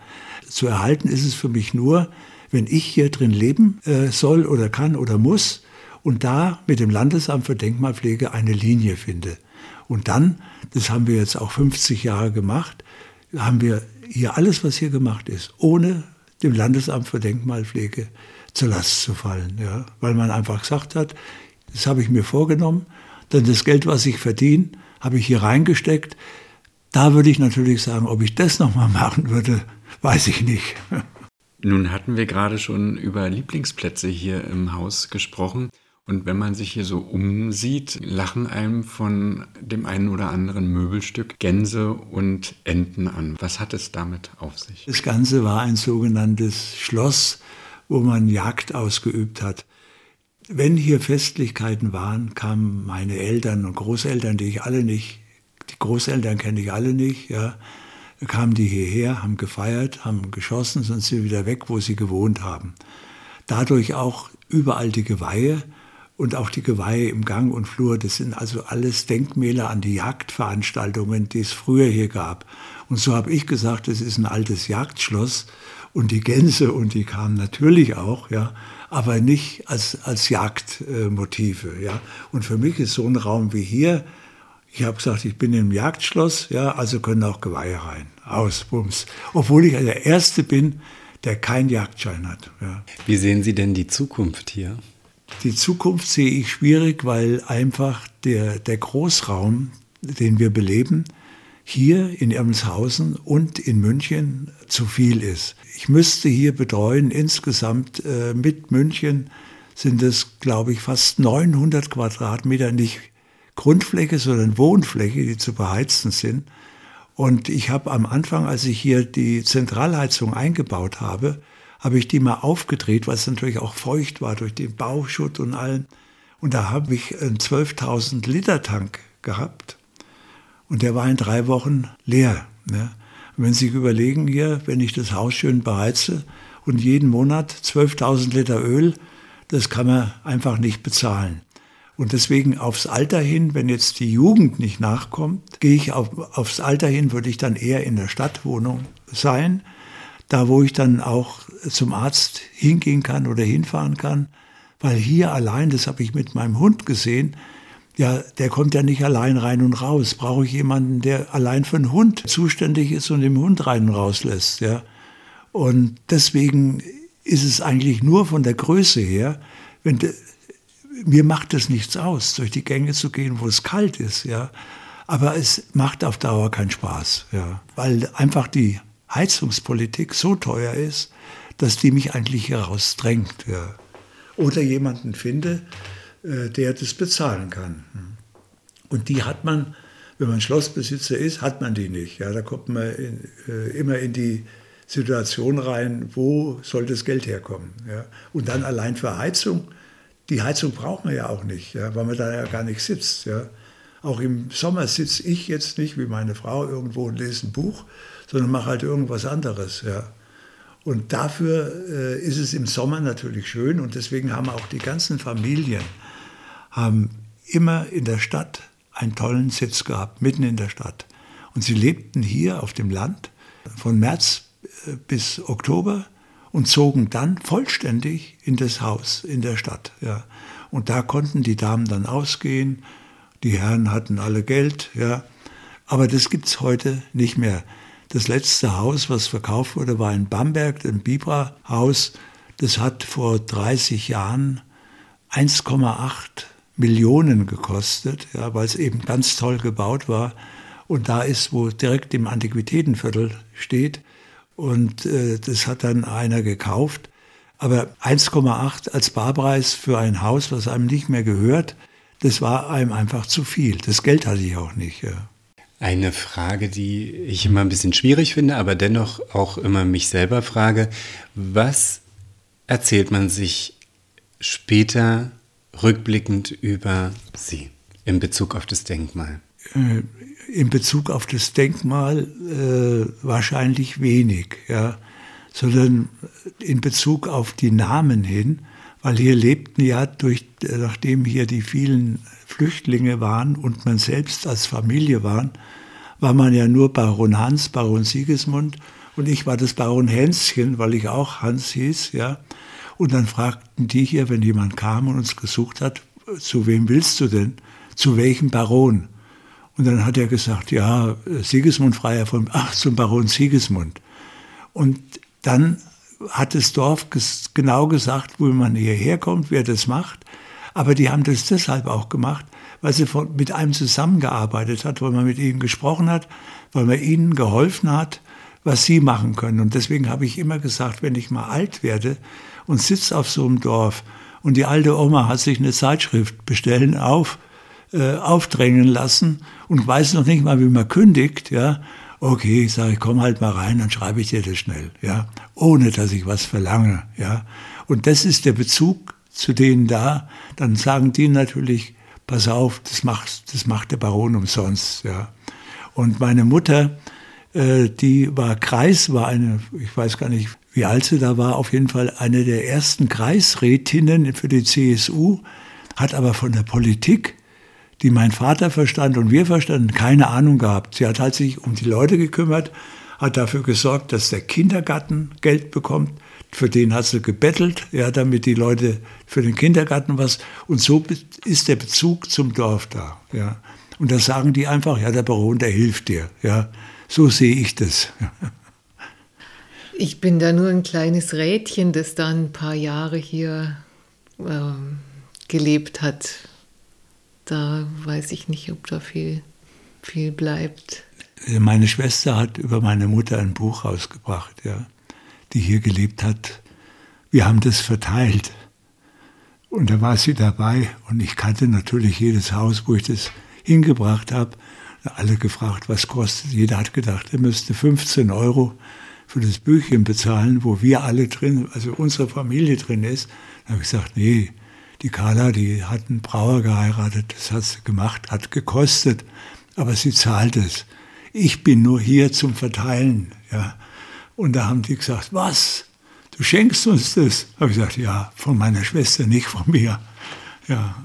Zu erhalten ist es für mich nur, wenn ich hier drin leben äh, soll oder kann oder muss und da mit dem Landesamt für Denkmalpflege eine Linie finde. Und dann, das haben wir jetzt auch 50 Jahre gemacht, haben wir hier alles, was hier gemacht ist, ohne dem Landesamt für Denkmalpflege zur Last zu fallen. Ja? Weil man einfach gesagt hat, das habe ich mir vorgenommen, denn das Geld, was ich verdiene, habe ich hier reingesteckt. Da würde ich natürlich sagen, ob ich das nochmal machen würde, weiß ich nicht. Nun hatten wir gerade schon über Lieblingsplätze hier im Haus gesprochen. Und wenn man sich hier so umsieht, lachen einem von dem einen oder anderen Möbelstück Gänse und Enten an. Was hat es damit auf sich? Das Ganze war ein sogenanntes Schloss, wo man Jagd ausgeübt hat. Wenn hier Festlichkeiten waren, kamen meine Eltern und Großeltern, die ich alle nicht, die Großeltern kenne ich alle nicht, ja, kamen die hierher, haben gefeiert, haben geschossen, sind sie wieder weg, wo sie gewohnt haben. Dadurch auch überall die Geweihe und auch die Geweihe im Gang und Flur. Das sind also alles Denkmäler an die Jagdveranstaltungen, die es früher hier gab. Und so habe ich gesagt, es ist ein altes Jagdschloss und die Gänse und die kamen natürlich auch, ja, aber nicht als, als Jagdmotive, ja. Und für mich ist so ein Raum wie hier, ich habe gesagt, ich bin im Jagdschloss, ja, also können auch Geweihe rein. Aus, Bums. Obwohl ich der Erste bin, der keinen Jagdschein hat. Ja. Wie sehen Sie denn die Zukunft hier? Die Zukunft sehe ich schwierig, weil einfach der, der Großraum, den wir beleben, hier in Ermelshausen und in München zu viel ist. Ich müsste hier betreuen, insgesamt äh, mit München sind es, glaube ich, fast 900 Quadratmeter, nicht Grundfläche, sondern Wohnfläche, die zu beheizen sind. Und ich habe am Anfang, als ich hier die Zentralheizung eingebaut habe, habe ich die mal aufgedreht, weil es natürlich auch feucht war durch den Bauschutt und allen. Und da habe ich einen 12.000 Liter Tank gehabt. Und der war in drei Wochen leer. Ne? Und wenn Sie sich überlegen hier, wenn ich das Haus schön beheize und jeden Monat 12.000 Liter Öl, das kann man einfach nicht bezahlen. Und deswegen aufs Alter hin, wenn jetzt die Jugend nicht nachkommt, gehe ich auf, aufs Alter hin, würde ich dann eher in der Stadtwohnung sein, da wo ich dann auch zum Arzt hingehen kann oder hinfahren kann. Weil hier allein, das habe ich mit meinem Hund gesehen, ja, der kommt ja nicht allein rein und raus. Brauche ich jemanden, der allein für einen Hund zuständig ist und den Hund rein und raus lässt, ja. Und deswegen ist es eigentlich nur von der Größe her, wenn de, mir macht es nichts aus, durch die Gänge zu gehen, wo es kalt ist, ja. Aber es macht auf Dauer keinen Spaß, ja. Weil einfach die Heizungspolitik so teuer ist, dass die mich eigentlich herausdrängt, ja. Oder jemanden finde, äh, der das bezahlen kann. Und die hat man, wenn man Schlossbesitzer ist, hat man die nicht. Ja, da kommt man in, äh, immer in die Situation rein, wo soll das Geld herkommen. Ja. Und dann allein für Heizung, die Heizung braucht man ja auch nicht, ja, weil man da ja gar nicht sitzt. Ja. Auch im Sommer sitze ich jetzt nicht wie meine Frau irgendwo und lese ein Buch, sondern mache halt irgendwas anderes. Ja. Und dafür äh, ist es im Sommer natürlich schön und deswegen haben auch die ganzen Familien haben immer in der Stadt einen tollen Sitz gehabt, mitten in der Stadt. Und sie lebten hier auf dem Land von März äh, bis Oktober und zogen dann vollständig in das Haus in der Stadt. Ja. Und da konnten die Damen dann ausgehen, die Herren hatten alle Geld, ja. Aber das gibt es heute nicht mehr. Das letzte Haus, was verkauft wurde, war in Bamberg, ein Bibra-Haus. Das hat vor 30 Jahren 1,8 Millionen gekostet, ja, weil es eben ganz toll gebaut war. Und da ist, wo direkt im Antiquitätenviertel steht. Und äh, das hat dann einer gekauft. Aber 1,8 als Barpreis für ein Haus, was einem nicht mehr gehört, das war einem einfach zu viel. Das Geld hatte ich auch nicht. Ja. Eine Frage, die ich immer ein bisschen schwierig finde, aber dennoch auch immer mich selber frage, was erzählt man sich später rückblickend über Sie in Bezug auf das Denkmal? Äh, in Bezug auf das Denkmal äh, wahrscheinlich wenig, ja, sondern in Bezug auf die Namen hin, weil hier lebten ja durch, nachdem hier die vielen Flüchtlinge waren und man selbst als Familie waren, war man ja nur Baron Hans, Baron Sigismund und ich war das Baron Hänschen, weil ich auch Hans hieß, ja. Und dann fragten die hier, wenn jemand kam und uns gesucht hat, zu wem willst du denn? Zu welchem Baron? Und dann hat er gesagt, ja, Sigismund Freier von, ach, zum Baron Sigismund. Und dann hat das Dorf genau gesagt, wo man hierher kommt, wer das macht. Aber die haben das deshalb auch gemacht, weil sie mit einem zusammengearbeitet hat, weil man mit ihnen gesprochen hat, weil man ihnen geholfen hat, was sie machen können. Und deswegen habe ich immer gesagt, wenn ich mal alt werde, und sitzt auf so einem Dorf und die alte Oma hat sich eine Zeitschrift bestellen auf, äh, aufdrängen lassen und weiß noch nicht mal, wie man kündigt, ja. Okay, ich sage, komm halt mal rein, dann schreibe ich dir das schnell, ja, ohne dass ich was verlange, ja. Und das ist der Bezug zu denen da. Dann sagen die natürlich, pass auf, das macht, das macht der Baron umsonst, ja. Und meine Mutter, äh, die war Kreis, war eine, ich weiß gar nicht, wie alt sie da war, auf jeden Fall eine der ersten Kreisrätinnen für die CSU, hat aber von der Politik, die mein Vater verstand und wir verstanden, keine Ahnung gehabt. Sie hat halt sich um die Leute gekümmert, hat dafür gesorgt, dass der Kindergarten Geld bekommt. Für den hat sie gebettelt, ja, damit die Leute für den Kindergarten was. Und so ist der Bezug zum Dorf da. Ja. Und da sagen die einfach, ja, der Baron, der hilft dir. Ja. So sehe ich das. Ich bin da nur ein kleines Rädchen, das da ein paar Jahre hier äh, gelebt hat. Da weiß ich nicht, ob da viel, viel bleibt. Meine Schwester hat über meine Mutter ein Buch rausgebracht, ja, die hier gelebt hat. Wir haben das verteilt. Und da war sie dabei und ich kannte natürlich jedes Haus, wo ich das hingebracht habe. Alle gefragt, was kostet. Jeder hat gedacht, er müsste 15 Euro für das Büchchen bezahlen, wo wir alle drin, also unsere Familie drin ist. Da habe ich gesagt, nee, die Carla, die hat einen Brauer geheiratet, das hat sie gemacht, hat gekostet, aber sie zahlt es ich bin nur hier zum Verteilen. Ja. Und da haben die gesagt, was? Du schenkst uns das? Habe ich gesagt, ja, von meiner Schwester, nicht von mir. Ja.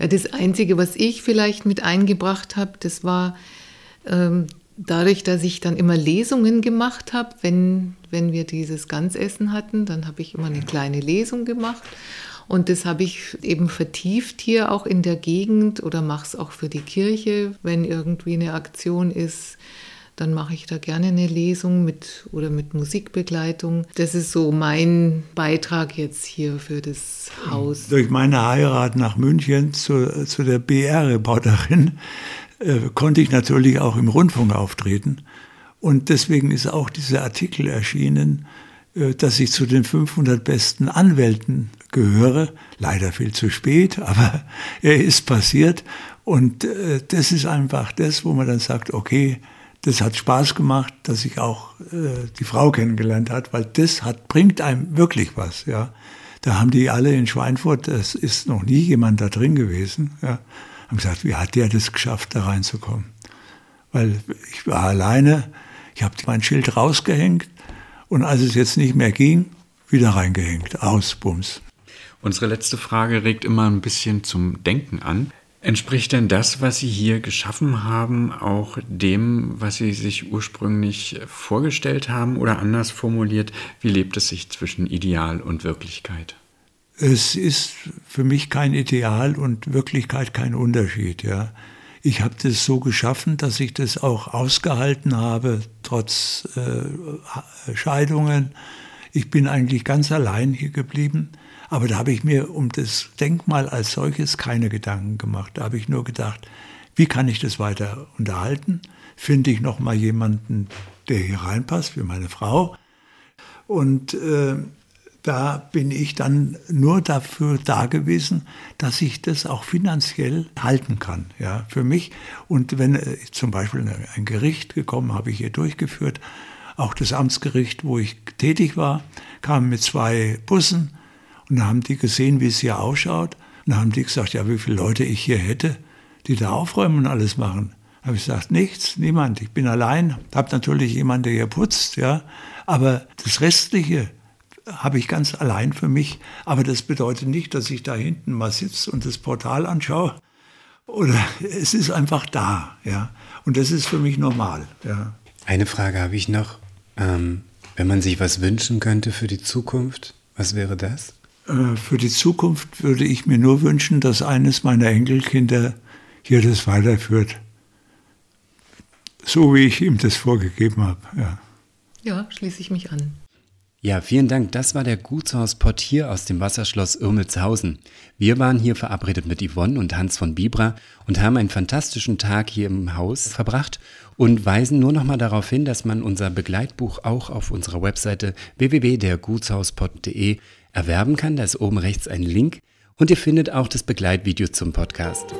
ja das Einzige, was ich vielleicht mit eingebracht habe, das war ähm, dadurch, dass ich dann immer Lesungen gemacht habe, wenn, wenn wir dieses Ganzessen hatten, dann habe ich immer eine kleine Lesung gemacht. Und das habe ich eben vertieft hier auch in der Gegend oder mache es auch für die Kirche, wenn irgendwie eine Aktion ist. Dann mache ich da gerne eine Lesung mit oder mit Musikbegleitung. Das ist so mein Beitrag jetzt hier für das Haus. Durch meine Heirat nach München zu, zu der BR-Reporterin äh, konnte ich natürlich auch im Rundfunk auftreten. Und deswegen ist auch dieser Artikel erschienen, äh, dass ich zu den 500 besten Anwälten gehöre. Leider viel zu spät, aber er ist passiert. Und äh, das ist einfach das, wo man dann sagt, okay, das hat Spaß gemacht, dass ich auch äh, die Frau kennengelernt hat, weil das hat, bringt einem wirklich was, ja. Da haben die alle in Schweinfurt, es ist noch nie jemand da drin gewesen, ja, haben gesagt, wie hat der das geschafft, da reinzukommen? Weil ich war alleine, ich habe mein Schild rausgehängt und als es jetzt nicht mehr ging, wieder reingehängt, aus, Bums. Unsere letzte Frage regt immer ein bisschen zum Denken an. Entspricht denn das, was Sie hier geschaffen haben, auch dem, was Sie sich ursprünglich vorgestellt haben oder anders formuliert, wie lebt es sich zwischen Ideal und Wirklichkeit? Es ist für mich kein Ideal und Wirklichkeit kein Unterschied, ja. Ich habe das so geschaffen, dass ich das auch ausgehalten habe, trotz äh, Scheidungen. Ich bin eigentlich ganz allein hier geblieben. Aber da habe ich mir um das Denkmal als solches keine Gedanken gemacht. Da habe ich nur gedacht, wie kann ich das weiter unterhalten? Finde ich noch mal jemanden, der hier reinpasst, wie meine Frau? Und äh, da bin ich dann nur dafür da gewesen, dass ich das auch finanziell halten kann, ja, für mich. Und wenn äh, zum Beispiel ein Gericht gekommen, habe ich hier durchgeführt, auch das Amtsgericht, wo ich tätig war, kam mit zwei Bussen und da haben die gesehen, wie es hier ausschaut. Und da haben die gesagt, ja, wie viele Leute ich hier hätte, die da aufräumen und alles machen. Da habe ich gesagt, nichts, niemand. Ich bin allein, habe natürlich jemanden, der hier putzt, ja. Aber das Restliche habe ich ganz allein für mich. Aber das bedeutet nicht, dass ich da hinten mal sitze und das Portal anschaue. Oder es ist einfach da, ja. Und das ist für mich normal, ja. Eine Frage habe ich noch. Ähm, wenn man sich was wünschen könnte für die Zukunft, was wäre das? Äh, für die Zukunft würde ich mir nur wünschen, dass eines meiner Enkelkinder hier das weiterführt. So wie ich ihm das vorgegeben habe. Ja, ja schließe ich mich an. Ja, vielen Dank. Das war der Gutshauspott hier aus dem Wasserschloss Irmelshausen. Wir waren hier verabredet mit Yvonne und Hans von Bibra und haben einen fantastischen Tag hier im Haus verbracht und weisen nur noch mal darauf hin, dass man unser Begleitbuch auch auf unserer Webseite www.dergutshauspott.de erwerben kann. Da ist oben rechts ein Link und ihr findet auch das Begleitvideo zum Podcast.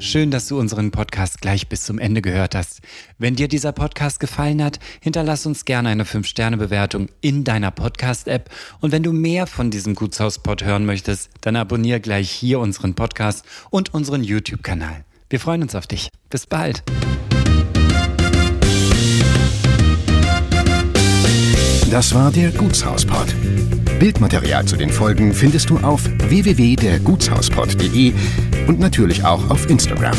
Schön, dass du unseren Podcast gleich bis zum Ende gehört hast. Wenn dir dieser Podcast gefallen hat, hinterlass uns gerne eine 5-Sterne-Bewertung in deiner Podcast-App. Und wenn du mehr von diesem Gutshaus-Pod hören möchtest, dann abonniere gleich hier unseren Podcast und unseren YouTube-Kanal. Wir freuen uns auf dich. Bis bald. Das war der Gutshauspod. Bildmaterial zu den Folgen findest du auf www.dergutshauspod.de und natürlich auch auf Instagram.